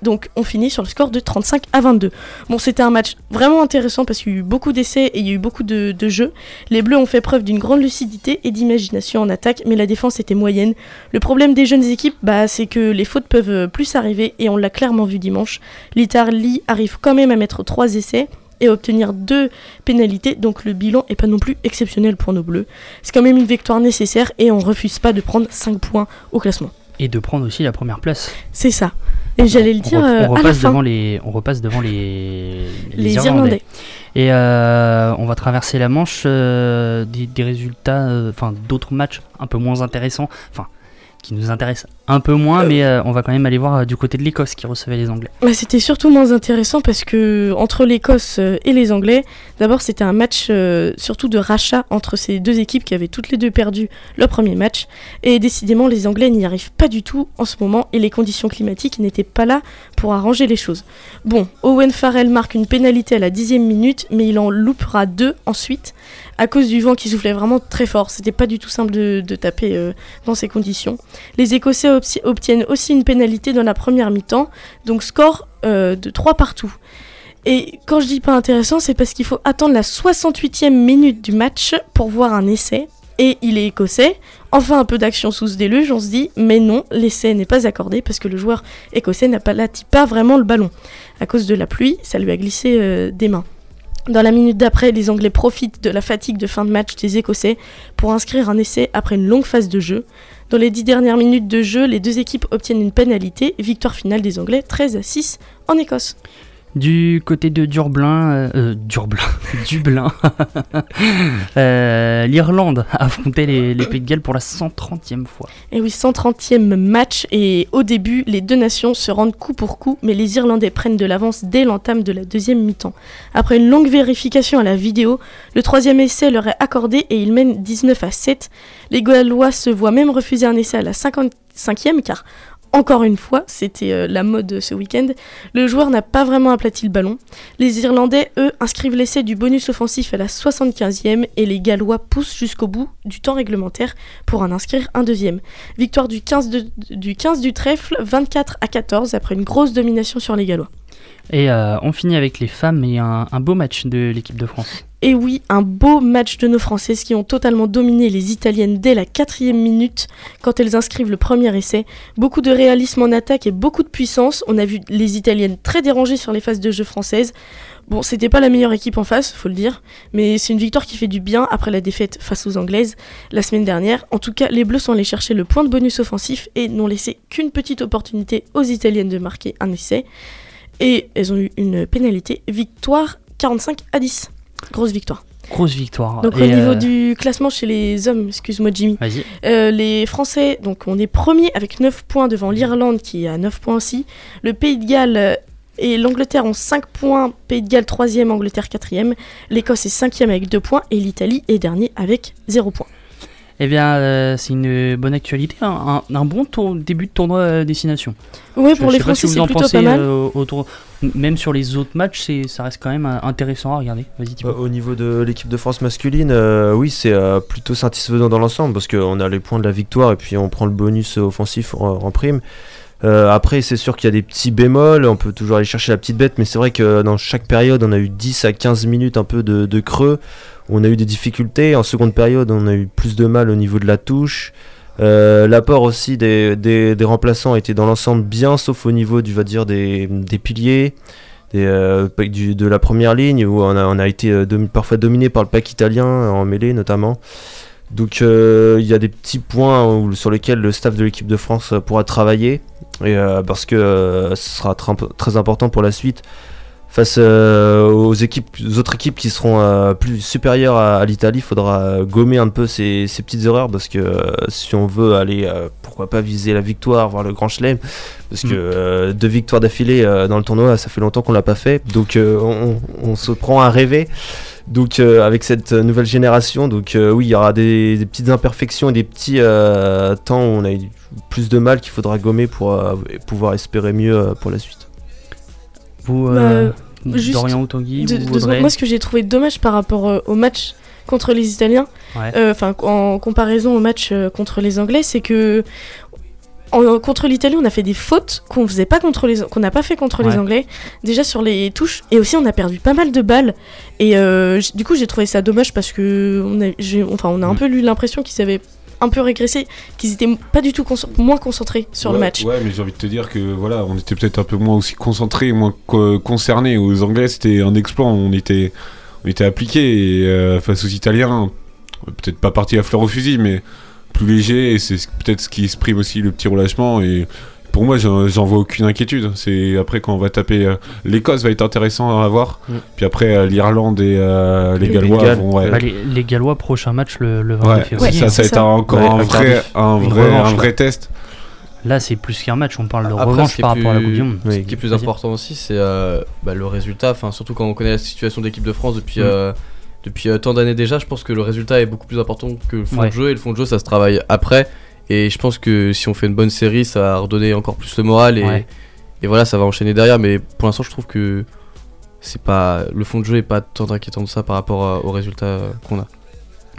M: donc on finit sur le score de 35 à 22. Bon c'était un match vraiment intéressant parce qu'il y a eu beaucoup d'essais et il y a eu beaucoup de, de jeux. Les Bleus ont fait preuve d'une grande lucidité et d'imagination en attaque mais la défense était moyenne. Le problème des jeunes équipes bah, c'est que les fautes peuvent euh, plus arriver et on l'a clairement vu dimanche. L'Italie arrive quand même à mettre 3 essais et à obtenir deux pénalités, donc le bilan est pas non plus exceptionnel pour nos bleus. C'est quand même une victoire nécessaire et on refuse pas de prendre 5 points au classement.
D: Et de prendre aussi la première place.
M: C'est ça. Et j'allais le
D: On
M: dire
D: re-
M: euh,
D: on,
M: à la
D: repasse
M: fin.
D: devant les, on repasse devant les,
M: Les Irlandais.
D: Et euh, on va traverser la Manche euh, des, des résultats, euh, enfin d'autres matchs un peu moins intéressants, enfin qui nous intéressent un peu moins, mais euh, on va quand même aller voir euh, du côté de l'Écosse qui recevait les Anglais.
M: C'était surtout moins intéressant parce que entre l'Écosse euh, et les Anglais, d'abord c'était un match surtout de rachat entre ces deux équipes qui avaient toutes les deux perdu leur premier match. Et décidément, les Anglais n'y arrivent pas du tout en ce moment et les conditions climatiques n'étaient pas là pour arranger les choses. Bon, Owen Farrell marque une pénalité à la dixième minute, mais il en loupera deux ensuite à cause du vent qui soufflait vraiment très fort. C'était pas du tout simple de, de taper dans ces conditions. Les Écossais obtiennent aussi une pénalité dans la première mi-temps, donc score euh, de 3 partout. Et quand je dis pas intéressant, c'est parce qu'il faut attendre la 68e minute du match pour voir un essai. Et il est écossais. Enfin, un peu d'action sous ce déluge, on se dit, mais non, l'essai n'est pas accordé parce que le joueur écossais n'a pas lati pas vraiment le ballon. À cause de la pluie, ça lui a glissé euh, des mains. Dans la minute d'après, les Anglais profitent de la fatigue de fin de match des Écossais pour inscrire un essai après une longue phase de jeu. Dans les dix dernières minutes de jeu, les deux équipes obtiennent une pénalité, victoire finale des Anglais 13 à 6 en Écosse.
D: Du côté de Durblin, euh, euh, Durblin, Dublin, euh, l'Irlande a affronté les, les Pays de Galles pour la 130e fois.
M: Et oui, 130e match et au début, les deux nations se rendent coup pour coup, mais les Irlandais prennent de l'avance dès l'entame de la deuxième mi-temps. Après une longue vérification à la vidéo, le troisième essai leur est accordé et ils mènent 19 à 7. Les Gallois se voient même refuser un essai à la 55e car encore une fois, c'était euh, la mode ce week-end, le joueur n'a pas vraiment aplati le ballon. Les Irlandais, eux, inscrivent l'essai du bonus offensif à la 75e et les Gallois poussent jusqu'au bout du temps réglementaire pour en inscrire un deuxième. Victoire du 15, de- du, 15 du trèfle, 24 à 14 après une grosse domination sur les Gallois.
D: Et euh, on finit avec les femmes et un, beau match de l'équipe de France.
M: Et oui, un beau match de nos Françaises qui ont totalement dominé les Italiennes dès la quatrième minute quand elles inscrivent le premier essai. Beaucoup de réalisme en attaque et beaucoup de puissance. On a vu les Italiennes très dérangées sur les phases de jeu françaises. Bon, c'était pas la meilleure équipe en face, faut le dire, mais c'est une victoire qui fait du bien après la défaite face aux Anglaises la semaine dernière. En tout cas, les Bleus sont allés chercher le point de bonus offensif et n'ont laissé qu'une petite opportunité aux Italiennes de marquer un essai. Et elles ont eu une pénalité, victoire 45 à 10. Grosse victoire.
D: Grosse victoire.
M: Donc
D: Et,
M: au niveau
D: euh,
M: du classement chez les hommes, excuse-moi Jimmy, euh, les Français, donc on est premier avec 9 points devant l'Irlande qui est à 9 points aussi. Le Pays de Galles euh, et l'Angleterre ont 5 points, Pays de Galles 3e, Angleterre 4e. L'Écosse est 5e avec 2 points et l'Italie est dernier avec 0 points.
D: Eh bien, euh, c'est une bonne actualité, un, un- un bon tour- début de tournoi euh, destination. Je-
M: pour
D: je
M: les
D: si
M: Français, c'est plutôt
D: pensez,
M: pas mal.
D: euh, autour- même sur les autres matchs, c'est, ça reste quand même euh, intéressant à regarder.
H: Au niveau de l'équipe de France masculine, euh, oui, c'est euh, plutôt satisfaisant dans l'ensemble parce qu'on a les points de la victoire et puis on prend le bonus offensif en, en prime. Euh, après, c'est sûr qu'il y a des petits bémols, on peut toujours aller chercher la petite bête, mais c'est vrai que dans chaque période, on a eu 10 à 15 minutes un peu de, de creux. On a eu des difficultés. En seconde période, on a eu plus de mal au niveau de la touche. Euh, L'apport aussi des, des- des remplaçants a été dans l'ensemble bien, sauf au niveau du, va dire, des, des piliers, euh, de la première ligne, où on a, été parfois dominé par le pack italien, en mêlée notamment. Donc il y a des petits points sur lesquels le staff de l'équipe de France pourra travailler, et, euh, parce que euh, ce sera tr- très important pour la suite face euh, aux équipes, aux autres équipes qui seront euh, plus supérieures à, à l'Italie, il faudra gommer un peu ces, ces petites erreurs parce que euh, si on veut aller, pourquoi pas viser la victoire, voir le Grand Chelem, parce que
D: Mm.
H: deux victoires d'affilée dans le tournoi, ça fait longtemps qu'on l'a pas fait, donc on, on se prend à rêver. Donc euh, avec cette nouvelle génération, donc euh, oui, il y aura des, des petites imperfections et des petits euh, temps où on a eu plus de mal qu'il faudra gommer pour euh, pouvoir espérer mieux euh, pour la suite.
D: Vous,
M: Bah,
D: euh,
M: juste
D: Dorian ou Tanguy
M: De- de- moi, ce que j'ai trouvé dommage par rapport euh, au match contre les Italiens,
D: Ouais.
M: euh, enfin en comparaison au match euh, contre les Anglais, c'est que en- contre l'Italie, on a fait des fautes qu'on faisait pas contre les, qu'on n'a pas fait contre les. Anglais. Déjà sur les touches, et aussi on a perdu pas mal de balles. Et euh, du coup, j'ai trouvé ça dommage parce que on a, enfin, on a un
L: Mm.
M: peu eu l'impression qu'ils avaient un peu régressé, qu'ils étaient pas du tout moins concentrés sur le match.
L: Ouais, mais j'ai envie de te dire que voilà, on était peut-être un peu moins aussi concentrés, moins co- concernés. Aux Anglais, c'était un exploit. On était, on était appliqués et euh, face aux Italiens, peut-être pas parti à fleur au fusil, mais plus léger. Et c'est ce- peut-être ce qui exprime aussi le petit relâchement. Et pour moi, j'en vois aucune inquiétude. C'est après quand on va taper euh, l'Écosse va être intéressant à voir.
H: Mm.
L: Puis après euh, l'Irlande et euh, les
D: Les
L: Gallois
H: Galles.
L: vont. ouais.
D: Bah, les, les Gallois, prochain match le, le 22
L: Ouais,
D: février.
L: ça, ça va être encore
H: Ouais,
L: un vrai, un vrai,
D: revanche,
L: un vrai
D: là.
L: test.
D: Là, c'est plus qu'un match, on parle de
I: Après,
D: revanche par rapport à la Coupe du Monde.
I: Ce qui est plus important aussi, c'est euh, bah, le résultat. Enfin, surtout quand on connaît la situation de l'équipe de France depuis,
D: Mm.
I: Euh, depuis euh, tant d'années déjà, je pense que le résultat est beaucoup plus important que le fond
D: Ouais.
I: de jeu. Et le fond de jeu, ça se travaille après. Et je pense que si on fait une bonne série, ça va redonner encore plus le moral. Et,
D: Ouais.
I: et voilà, ça va enchaîner derrière. Mais pour l'instant, je trouve que c'est pas le fond de jeu est pas tant inquiétant que ça par rapport à- au résultat euh, qu'on a.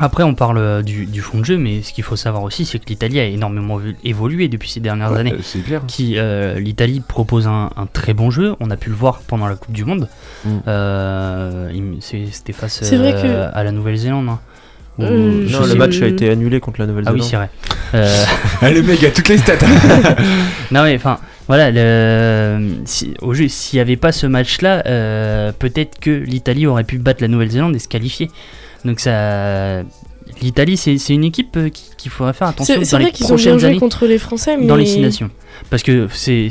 D: Après, on parle euh, du, du fond de jeu, mais ce qu'il faut savoir aussi, c'est que l'Italie a énormément évolué depuis ces dernières
L: Ouais,
D: années.
L: c'est clair.
D: Qui, euh, L'Italie propose un, un très bon jeu, on a pu le voir pendant la Coupe du Monde.
H: Mm.
D: Euh, C'était face
M: C'est vrai
D: euh,
M: que-
D: à la Nouvelle-Zélande. hein.
M: Euh,
H: Non,
D: sais-
H: le match a été annulé contre la
D: Ah
H: Nouvelle-Zélande.
D: oui, c'est vrai. Euh,
L: Ah, le mec a toutes les stats.
D: non mais enfin voilà le, si, au jeu s'il n'y avait pas ce match là peut-être que l'Italie aurait pu battre la Nouvelle-Zélande et se qualifier donc ça l'Italie c'est une équipe euh, qui- qu'il faudrait faire attention dans
M: vrai
D: les
M: qu'ils ont bien
D: prochaines
M: joué
D: années
M: contre les Français, mais
D: dans les six nations. Parce que c'est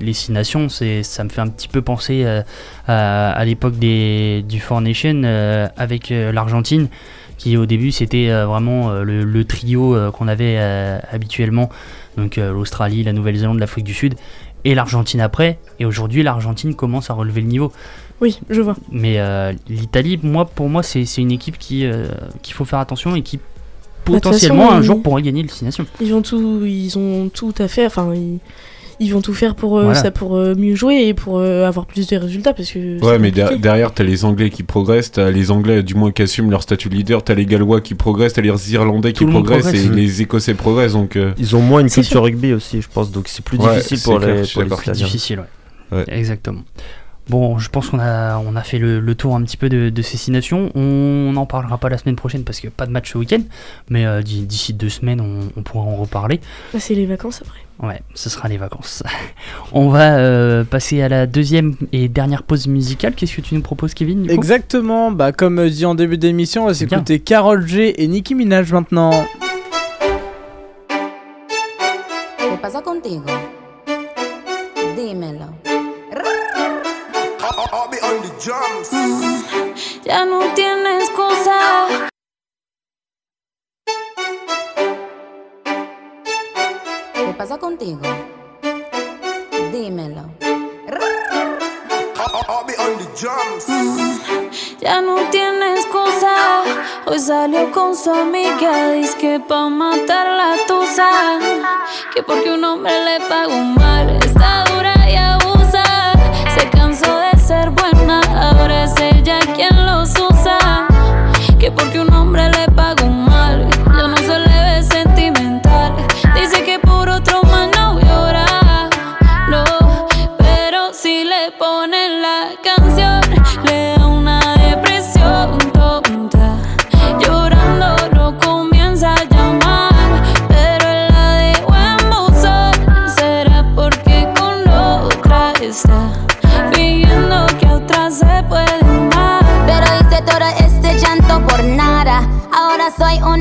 D: les six nations ça me fait un petit peu penser euh, à, à l'époque des du Four Nation euh, avec l'Argentine qui au début c'était vraiment le, le trio qu'on avait euh, habituellement. Donc euh, l'Australie la Nouvelle-Zélande l'Afrique du Sud et l'Argentine après. Et aujourd'hui l'Argentine commence à relever le niveau
M: Oui, je vois.
D: mais euh, l'Italie moi pour moi c'est c'est une équipe qui euh, qu'il faut faire attention et qui potentiellement
M: façon,
D: un
M: ils-
D: jour pourrait gagner Nations
M: Ils ont tout, ils ont tout à faire. Enfin, ils, ils vont tout faire pour, euh,
L: Voilà.
M: ça, pour euh, mieux jouer et pour euh, avoir plus de résultats parce que.
L: Ouais, mais der- derrière, t'as les Anglais qui progressent, t'as les Anglais du moins qui assument leur statut de leader, t'as les Gallois qui progressent, t'as les Irlandais qui
H: Tout
L: progressent
H: progresse.
L: et les Écossais progressent. Donc, euh,
H: Ils ont moins une
L: C'est
H: culture rugby aussi, je pense, donc c'est plus
L: Ouais,
H: difficile pour
L: clair,
H: les, pour les. Italiens.
D: difficile, ouais. Exactement. Bon, je pense qu'on a, on a fait le, le tour un petit peu de, de ces six nations. On n'en parlera pas la semaine prochaine parce qu'il n'y a pas de match ce week-end. Mais euh, d'i- d'ici deux semaines, on, on pourra en reparler.
M: Bah, c'est les vacances après.
D: Ouais, ce sera les vacances. on va euh, passer à la deuxième et dernière pause musicale. Qu'est-ce que tu nous proposes, Kevin du coup?
E: Exactement, bah comme euh, dit en début d'émission, on va s'écouter Carol G et Nicki Minaj maintenant.
F: ¿Qué pasa contigo? Dímelo. Mm, Ya no tienes excusa. ¿Qué pasa contigo? Dímelo. Mm, Ya no tiene excusa. Hoy salió con su amiga. Dice que pa' matar la tusa. Que porque un hombre le pagó mal. Está dura y abusa. Se cansó de ser Que porque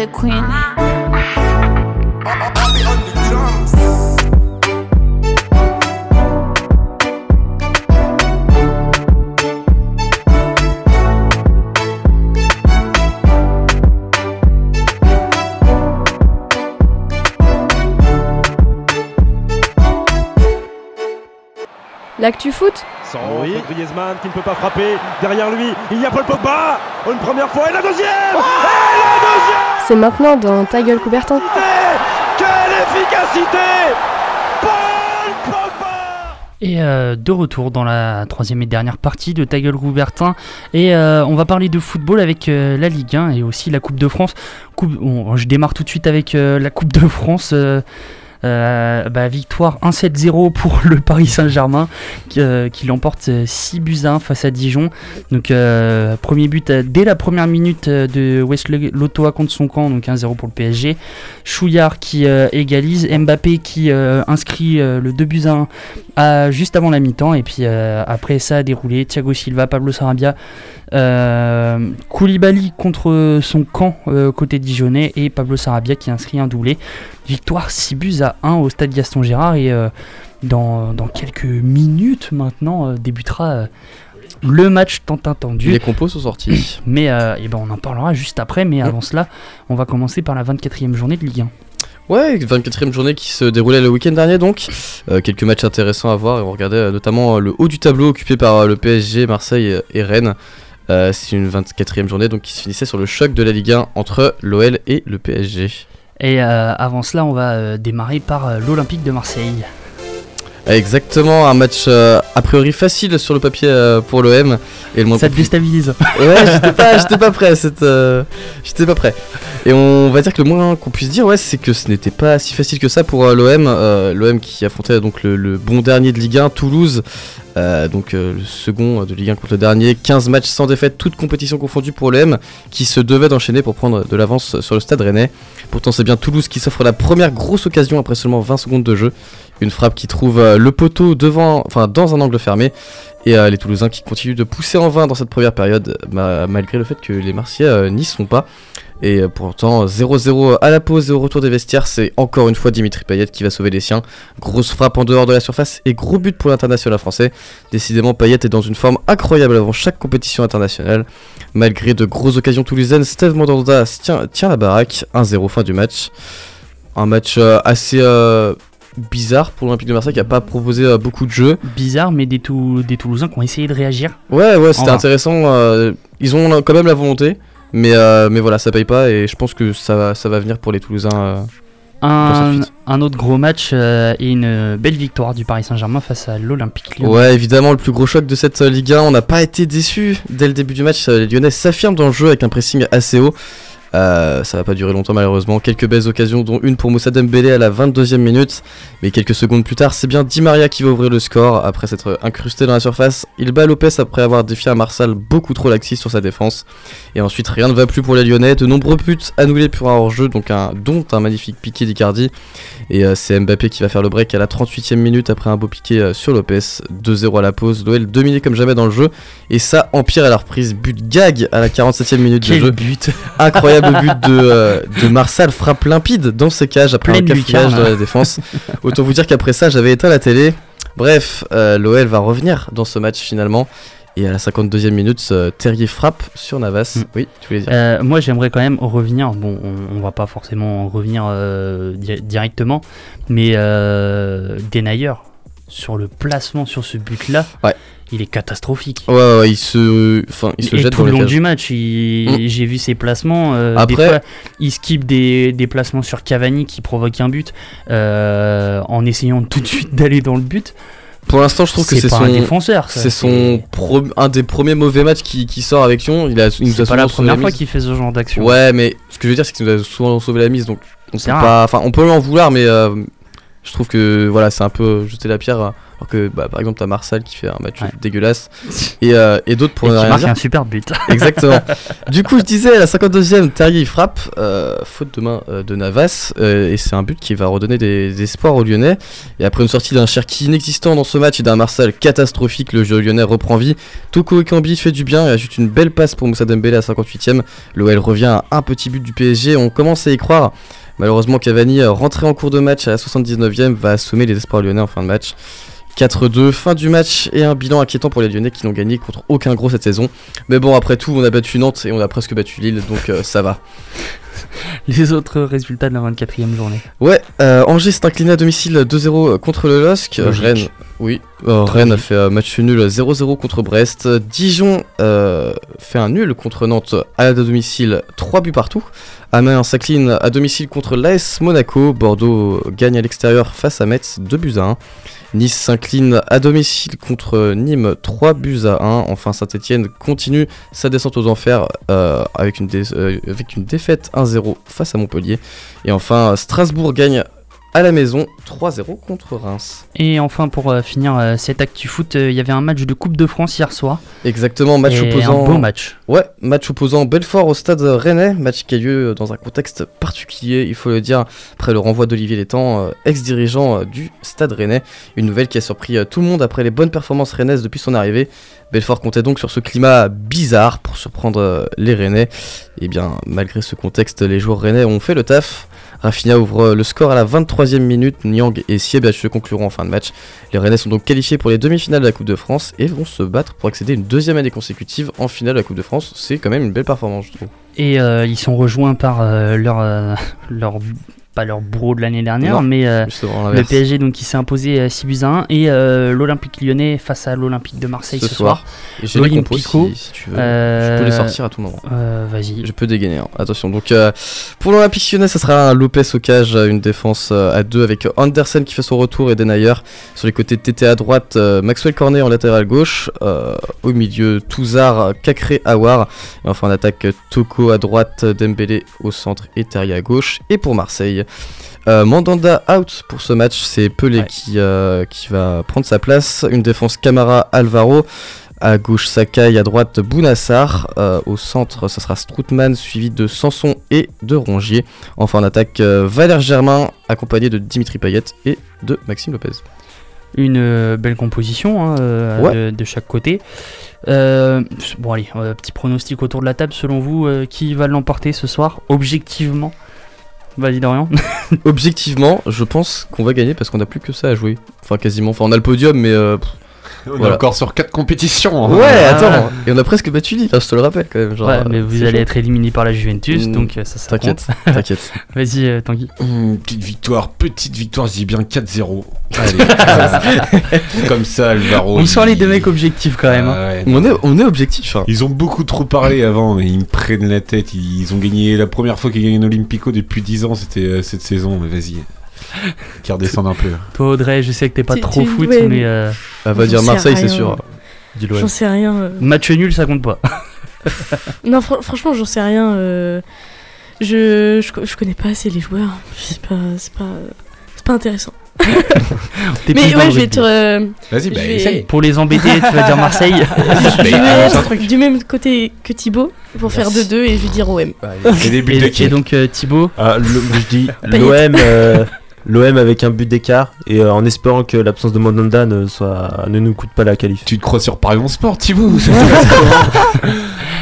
N: the Queen.
G: L'actu foot
O: Sans Griezmann qui ne peut pas frapper. Derrière lui, il y a Paul Pogba. Une première fois et la deuxième Et la deuxième
G: C'est maintenant dans Ta gueule Coubertin.
O: Quelle efficacité Paul Pogba
D: Et euh, de retour dans la troisième et dernière partie de Ta gueule Coubertin. Et euh, on va parler de football avec euh, la Ligue 1 et aussi la Coupe de France. Coupe, bon, je démarre tout de suite avec euh, la Coupe de France. Euh, Euh, bah, victoire 1-7-0 pour le Paris Saint-Germain qui, euh, l'emporte euh, 6 buts à 1 face à Dijon. Donc euh, premier but euh, dès la première minute euh, de Wesley Lotoa contre son camp, donc 1-0 pour le PSG. Chouillard qui euh, égalise, Mbappé qui euh, inscrit euh, le 2 buts à 1 à- juste avant la mi-temps et puis euh, après ça a déroulé Thiago Silva, Pablo Sarabia, euh, Koulibaly contre son camp euh, côté dijonnais et Pablo Sarabia qui inscrit un doublé. Victoire 6 buts à 1 au stade Gaston Gérard et euh, dans, dans quelques minutes maintenant débutera le match tant attendu.
I: Les compos sont sortis.
D: Mais eh ben, on en parlera juste après, mais avant cela, on va commencer par la 24e journée de Ligue 1.
I: Ouais, 24e journée qui se déroulait le week-end dernier donc. Euh, quelques matchs intéressants à voir et on regardait notamment le haut du tableau occupé par le PSG, Marseille et Rennes. Euh, C'est une 24e journée donc qui se finissait sur le choc de la Ligue 1 entre l'OL et le PSG.
D: Et euh, avant cela, on va euh, démarrer par l'Olympique de Marseille.
I: Exactement, un match euh, a priori facile sur le papier euh, pour l'OM. et le moins
D: Ça te déstabilise.
I: Ouais, j'étais pas, j'étais pas prêt. à Cette, euh, j'étais pas prêt. Et on va dire que le moins qu'on puisse dire, ouais, c'est que ce n'était pas si facile que ça pour l'OM. euh, L'OM qui affrontait donc le, le bon dernier de Ligue 1, Toulouse. donc le second de Ligue 1 contre le dernier. 15 matchs sans défaite, toutes compétitions confondues pour l'OM, qui se devait d'enchaîner pour prendre de l'avance sur le stade rennais. Pourtant, c'est bien Toulouse qui s'offre la première grosse occasion après seulement 20 secondes de jeu. Une frappe qui trouve euh, le poteau devant, dans un angle fermé. Et euh, les Toulousains qui continuent de pousser en vain dans cette première période, ma- malgré le fait que les Marseillais euh, n'y sont pas. Et pourtant, 0-0 à la pause et au retour des vestiaires, c'est encore une fois Dimitri Payet qui va sauver les siens. Grosse frappe en dehors de la surface et gros but pour l'international français. Décidément, Payet est dans une forme incroyable avant chaque compétition internationale. Malgré de grosses occasions toulousaines, Steve Mandanda tient, la baraque. 1-0 fin du match. Un match assez bizarre pour l'Olympique de Marseille qui a pas proposé euh, beaucoup de jeux.
D: Bizarre, mais des, Tou- des Toulousains qui ont essayé de réagir.
I: Ouais, ouais, c'était intéressant. euh, ils ont quand même la volonté, mais, euh, mais voilà, ça paye pas et je pense que ça va, ça va venir pour les Toulousains.
D: Un, autre gros match euh, et une belle victoire du Paris Saint-Germain face à l'Olympique Lyon.
I: Ouais, évidemment, le plus gros choc de cette euh, Ligue 1. On n'a pas été déçus dès le début du match. euh, Les Lyonnais s'affirment dans le jeu avec un pressing assez haut. Euh, ça va pas durer longtemps malheureusement. Quelques belles occasions, dont une pour Moussa Dembélé à la 22e minute. Mais quelques secondes plus tard, c'est bien Di Maria qui va ouvrir le score après s'être incrusté dans la surface. Il bat Lopez après avoir défié un Marsal beaucoup trop laxiste sur sa défense. Et ensuite, rien ne va plus pour les Lyonnais. De nombreux buts annulés pour un hors-jeu, donc un, dont un magnifique piqué d'Icardi. Et euh, c'est Mbappé qui va faire le break à la 38e minute après un beau piqué euh, sur Lopez. 2-0 à la pause. L'OL dominé comme jamais dans le jeu. Et ça empire à la reprise. But gag à la 47e minute
D: Quel
I: de jeu.
D: but
I: Incroyable but de, euh, de Marsal. Frappe limpide dans ses cages après
D: Pleine
I: un cafouillage de la défense. Autant vous dire qu'après ça, j'avais éteint la télé. Bref, euh, l'OL va revenir dans ce match finalement. Et à la 52e minute, euh, Terrier frappe sur Navas.
D: Mm.
I: Oui, tu voulais dire.
D: Euh, moi, j'aimerais quand même revenir. Bon, on, on va pas forcément revenir euh, di- directement, mais euh, Denayer sur le placement sur ce but-là,
I: Ouais.
D: Il est catastrophique.
I: Ouais, ouais, il se, enfin, il se
D: Et
I: jette
D: tout
I: dans
D: le long du match, il-
I: Mm.
D: j'ai vu ses placements. euh, des
I: Après-
D: fois, il skip des, des placements sur Cavani qui provoquent un but euh, en essayant tout de suite d'aller dans le but.
I: Pour l'instant, je trouve que
D: C'est
I: son
D: un défenseur,
I: C'est son pro- un des premiers mauvais matchs qui, qui sort avec Lyon. Il a, il nous a
D: C'est pas la première fois qu'il fait ce genre d'action.
I: Ouais, mais ce que je veux dire, c'est qu'il nous a souvent sauvé la mise, donc on peut pas. Enfin, on peut lui en vouloir, mais euh, je trouve que voilà, c'est un peu jeter la pierre. Alors que, bah, par exemple, t'as Marsal qui fait un match dégueulasse et, euh, et d'autres pour
D: Et qui
I: rien
D: marque
I: dire.
D: un super but.
I: Exactement. du coup, je disais, à la 52e, Terrier frappe, euh, faute de main euh, de Navas, et c'est un but qui va redonner des, des espoirs aux Lyonnais. Et après une sortie d'un Cherki inexistant dans ce match et d'un Marsal catastrophique, le jeu lyonnais reprend vie. Toko Ekambi fait du bien et ajoute une belle passe pour Moussa Dembélé à 58e. L'OL revient à un petit but du PSG, on commence à y croire. Malheureusement, Cavani, rentré en cours de match à la 79e, va assommer les espoirs lyonnais en fin de match. 4-2, fin du match et un bilan inquiétant pour les Lyonnais qui n'ont gagné contre aucun gros cette saison. Mais bon, après tout, on a battu Nantes et on a presque battu Lille, donc euh, ça va.
D: Les autres résultats de la 24e journée.
I: Ouais, euh, Angers s'est incliné à domicile 2-0 contre le LOSC. Euh,
D: Logique.
I: Rennes, oui, euh, Rennes a fait euh, match nul 0-0 contre Brest. Dijon euh, fait un nul contre Nantes à la domicile, 3 buts partout. Amiens s'incline à domicile contre l'AS Monaco. Bordeaux gagne à l'extérieur face à Metz, 2 buts à 1. Nice s'incline à domicile contre Nîmes, 3 buts à 1. Enfin, Saint-Etienne continue sa descente aux enfers euh, avec, une euh, avec une défaite 1-0 face à Montpellier. Et enfin, Strasbourg gagne à la maison 3-0 contre Reims.
D: Et enfin, pour euh, finir euh, cette actu foot, euh, il y avait un match de Coupe de France hier soir.
I: Exactement, match
D: Et
I: opposant.
D: Un beau match.
I: Ouais, match opposant Belfort au stade rennais, match qui a lieu dans un contexte particulier, il faut le dire, après le renvoi d'Olivier Létang, euh, ex-dirigeant euh, du stade rennais. Une nouvelle qui a surpris euh, tout le monde après les bonnes performances rennaises depuis son arrivée. Belfort comptait donc sur ce climat bizarre pour surprendre euh, les Rennais. Et bien, malgré ce contexte, les joueurs rennais ont fait le taf. Rafinha ouvre euh, le score à la 23e minute. Niang et Siebach concluront en fin de match. Les Rennais sont donc qualifiés pour les demi-finales de la Coupe de France et vont se battre pour accéder une deuxième année consécutive en finale de la Coupe de France. C'est quand même une belle performance, je trouve.
D: Et euh, ils sont rejoints par euh, leur, leur. Pas leur bourreau de l'année dernière,
I: Non,
D: mais euh, le. PSG donc, qui s'est imposé euh, 6 buts à 1 et euh, l'Olympique lyonnais face à l'Olympique de Marseille ce,
I: Ce soir. Les compos si, si tu veux. je peux les sortir à tout moment.
D: Euh, Vas-y.
I: Je peux dégainer. hein. Attention. Donc euh, pour l'Olympique Lyonnais, ça sera un Lopez au cage, euh, une défense euh, à deux avec Andersen qui fait son retour et Denayer sur les côtés TT à droite, euh, Maxwell Cornet en latéral gauche, euh, au milieu Touzard, Cacré, Awar, et enfin en attaque Toko à droite, Dembélé au centre et Terrier à gauche. Et pour Marseille. Euh, Mandanda out pour ce match, c'est Pelé qui, euh, qui va prendre sa place. Une défense Camara Alvaro. À gauche Sakai, à droite Bounassar. Euh, au centre, ça sera Stroutman, suivi de Sanson et de Rongier. Enfin en attaque, Valère Germain, accompagné de Dimitri Payet et de Maxime Lopez.
D: Une belle composition hein,
I: Ouais.
D: de, de chaque côté. Bon allez, petit pronostic autour de la table. Selon vous, qui va l'emporter ce soir Objectivement? Vas-y.
I: Objectivement, je pense qu'on va gagner parce qu'on a plus que ça à jouer. Enfin quasiment. Enfin on a le podium mais... euh,
L: On est encore sur 4 compétitions. hein.
I: Ouais,
D: Ah.
I: attends. Et on a presque battu Lille, je te le rappelle quand même. Genre,
D: ouais, mais
I: euh,
D: vous
I: c'est
D: allez
I: chaud.
D: être éliminé par la Juventus,
I: Mm,
D: donc euh, ça, ça
I: T'inquiète, t'inquiète.
D: Vas-y euh, Tanguy.
L: Mmh, petite victoire, petite victoire, je dis bien 4-0. Allez, voilà. comme ça, Alvaro.
D: On sent
L: il-
D: les deux mecs objectifs quand même. hein.
L: Ah ouais,
I: On est, on est objectif. hein.
L: Ils ont beaucoup trop parlé avant, mais ils me prennent la tête. Ils ont gagné la première fois qu'ils gagnent un Olympico depuis 10 ans, c'était euh, cette saison. Mais vas-y, qu'ils redescendent un peu.
D: Toi Audrey, je sais que t'es pas
M: Tu-
D: trop
M: tu-
D: foot,
M: ouais,
D: mais
M: mais-
D: euh,
I: Ah, va
M: J'en
I: dire
M: sais
I: Marseille, c'est
M: rien.
I: sûr. Dis l'OM.
M: J'en sais rien. euh.
D: match nul ça compte pas.
M: Non, fr- franchement, j'en sais rien. euh. Je, je, co- je connais pas assez les joueurs. C'est pas, c'est pas, c'est pas intéressant.
D: T'es plus
M: Mais
D: dans
M: ouais,
D: le
M: je vais
D: rugby.
M: être. euh,
L: Vas-y,
M: je
L: bah
M: vais-
L: essaye.
D: Pour les embêter, tu vas dire Marseille.
M: Je vais
L: annonce un
M: être
L: truc.
M: du même côté que Thibaut pour faire 2-2 et je vais dire OM.
L: Et des buts de
D: Et,
L: qui
D: et donc euh, Thibaut,
H: Ah, le- je dis
M: Payet.
H: l'OM euh, l'OM avec un but d'écart et euh, en espérant que l'absence de Mandanda ne, soit, ne nous coûte pas la qualif.
L: Tu te crois sur Paris Sport, Thibaut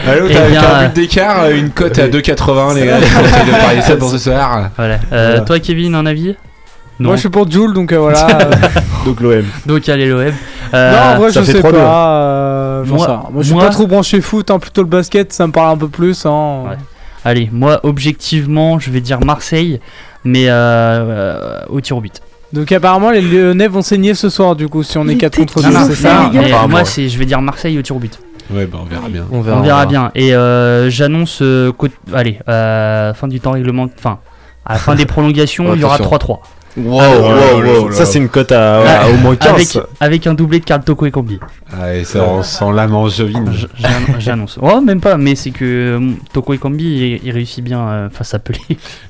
L: Allô,
D: Eh
L: t'as avec
D: bien,
L: un
D: euh,
L: but d'écart, euh, une cote à 2,80 les gars. De parier ça pour ce soir.
D: voilà. Euh,
H: Voilà.
D: Toi Kevin, un avis Non.
E: Moi je suis pour Jules donc euh, voilà. euh,
H: Donc l'OM.
D: Donc allez l'OM.
E: non, en vrai,
H: ça
E: je sais
H: 3-2.
E: pas. euh, j'en
D: Moi-
E: je suis
D: moi-
E: pas trop branché foot, hein, plutôt le basket, ça me parle un peu plus. Hein.
D: Ouais. Allez, moi objectivement, je vais dire Marseille, mais euh, euh, au tir au but.
E: Donc, apparemment, les Lyonnais vont saigner ce soir, du coup, si on est
M: Mais
E: 4
M: t'es
E: contre
M: qui
E: 2,
M: Non,
E: c'est ça
D: moi
H: ouais.
D: c'est, je vais dire Marseille au tir au but.
L: Ouais, bah on verra bien.
I: On verra.
D: On verra bien. Et euh, j'annonce, euh, côté- allez, euh, fin du temps réglement, enfin, à la fin des prolongations, il y aura
I: Attention.
D: 3-3.
I: Wow,
L: Oh là
I: wow,
L: là
I: wow.
H: Ça, c'est une cote à, à
D: Ah,
H: au moins 15.
D: Avec, avec un doublé de Carl Toko et Combi.
L: Ah, et ça, on sent l'âme angevine.
D: J- j'ann- J'annonce. Oh, même pas, mais c'est que euh, Toko et Combi, il, il réussit bien euh, face à Pelé.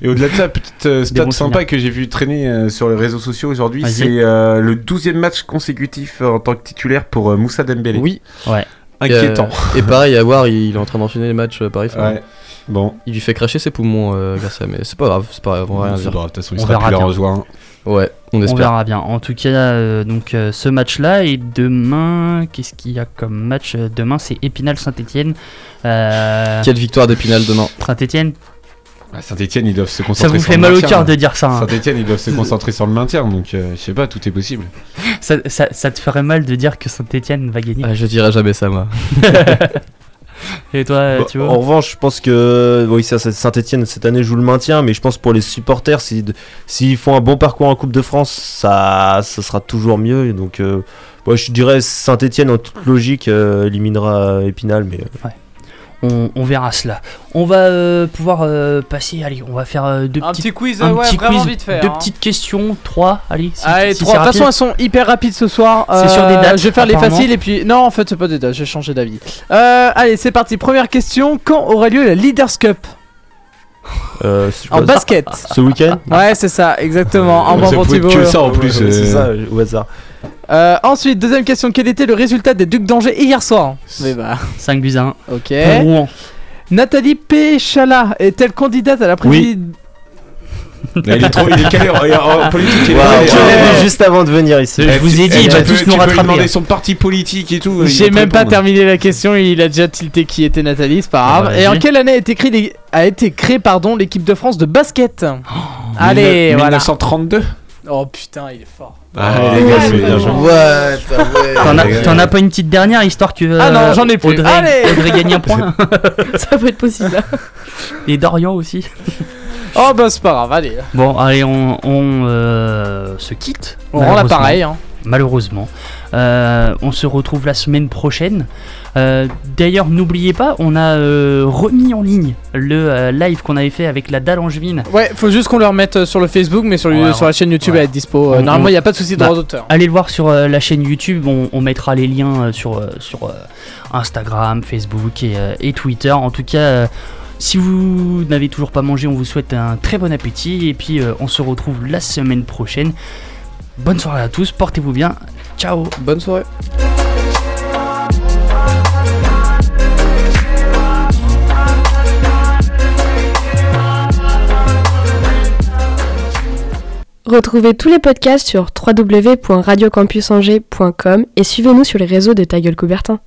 L: Et au-delà de ça, petite euh, stat sympa que j'ai vu traîner euh, sur les réseaux sociaux aujourd'hui, c'est euh, le 12e match consécutif en tant que titulaire pour euh, Moussa Dembélé.
I: Oui.
D: Ouais.
L: Inquiétant.
I: Et, euh, et pareil, à voir, il, il est en train d'enchaîner les matchs Paris.
L: Ouais. Bon,
I: Il lui fait cracher ses poumons, euh, Garcia, mais c'est pas grave, c'est pas grave, on va rien
L: c'est
I: dire.
L: pas grave, de toute façon, il
D: On
L: sera
D: verra
L: plus là
D: bien.
L: en juin.
I: Ouais, on
D: On
I: espère.
D: verra bien. En tout cas, euh, donc euh, ce match-là et demain, qu'est-ce qu'il y a comme match Euh, Demain, c'est Épinal Saint-Étienne. Euh,
I: Quelle victoire d'Épinal demain
D: Saint-Étienne.
L: Bah, Saint-Etienne, ils doivent se
D: Ça
L: concentrer
D: vous
L: sur
D: fait
L: le
D: mal au
L: maintien,
D: cœur
L: là.
D: de dire ça. hein.
L: Saint-Etienne, ils doivent se concentrer sur le maintien, donc euh, je sais pas, tout est possible.
D: ça, ça- ça te ferait mal de dire que Saint-Étienne va gagner.
I: Ah, Je dirais jamais ça, moi.
D: Et toi,
H: Bah,
D: tu vois
H: en revanche, je pense que oui, Saint-Etienne cette année joue le maintien, mais je pense pour les supporters, si- s'ils font un bon parcours en Coupe de France, ça, ça sera toujours mieux. Donc, euh, moi, je dirais Saint-Etienne en toute logique euh, éliminera Épinal, mais euh,
D: on, on verra cela. On va euh, pouvoir euh, passer. Allez, on va faire euh, deux
E: Un
D: petites,
E: petit quiz,
D: un
E: ouais,
D: petit
E: vraiment
D: quiz,
E: vite fait.
D: deux
E: hein.
D: petites questions, trois. Allez,
E: trois. De toute façon, elles sont hyper rapides ce soir.
D: C'est sur des
E: Euh,
D: dates,
E: Je vais faire les faciles et puis. Non, en fait, c'est pas des dates, j'ai changé d'avis. Euh, allez, c'est parti. Première question. Quand aura lieu la Leaders Cup?
H: Euh,
E: En basket.
H: Ce week-end?
E: Ouais, c'est ça, exactement. En
L: Ça
E: bon
L: que ça en plus.
H: Ouais, C'est
L: euh,
H: ça, au hasard.
E: Euh, ensuite, deuxième question. Quel était le résultat des Ducs d'Angers hier soir Mais bah,
D: 5 buts à 1.
E: ok.
D: Pour Rouen.
E: Nathalie Péchala est-elle candidate à la présidence
L: Il est trop, il est calé en, en- en politique. il est calé.
H: vu juste avant de venir ici.
D: Je vous ai dit,
L: Eh,
D: il va
L: tu peux-
D: tous
L: tu
D: nous
L: peux lui
D: rattraper.
L: demander son parti politique et tout. il
E: J'ai
L: te
E: même pas
L: répondre.
E: terminé la question, il a déjà tilté qui était Nathalie, c'est pas grave.
D: bah,
E: Et en
D: vas-y.
E: quelle année a été créée, les- a été créée pardon, l'équipe de France de basket? Allez,
L: Mille-
E: voilà.
L: 1932
E: Oh putain, il est fort.
L: Ah, les gars, c'est bien joué.
D: T'en as, t'en as pas une petite dernière histoire que.
E: Ah non, j'en ai plus.
D: Audrey,
E: Allez
D: Audrey gagne un point.
M: Ça peut être possible. là.
D: Et Dorian aussi.
E: Oh bah c'est pas grave, allez.
D: Bon, allez, on, on, euh, se quitte.
E: On rend l'appareil. Hein.
D: Malheureusement. Euh, on se retrouve la semaine prochaine. Euh, D'ailleurs, n'oubliez pas, on a euh, remis en ligne le euh, live qu'on avait fait avec la dalle angevine.
E: Ouais, faut juste qu'on le remette sur le Facebook, mais sur, le-
D: Ouais,
E: sur la chaîne YouTube
D: ouais.
E: elle est dispo.
D: On-
E: normalement, il n'y a pas de souci de
D: Bah,
E: droit d'auteur.
D: Allez le voir sur la chaîne YouTube, on, on mettra les liens sur, sur Instagram, Facebook et, et Twitter. En tout cas, si vous n'avez toujours pas mangé, on vous souhaite un très bon appétit et puis euh, on se retrouve la semaine prochaine. Bonne soirée à tous, portez-vous bien, ciao
I: Bonne soirée.
G: Retrouvez tous les podcasts sur www.radiocampusangers.com et suivez-nous sur les réseaux de Ta Gueule Coubertin.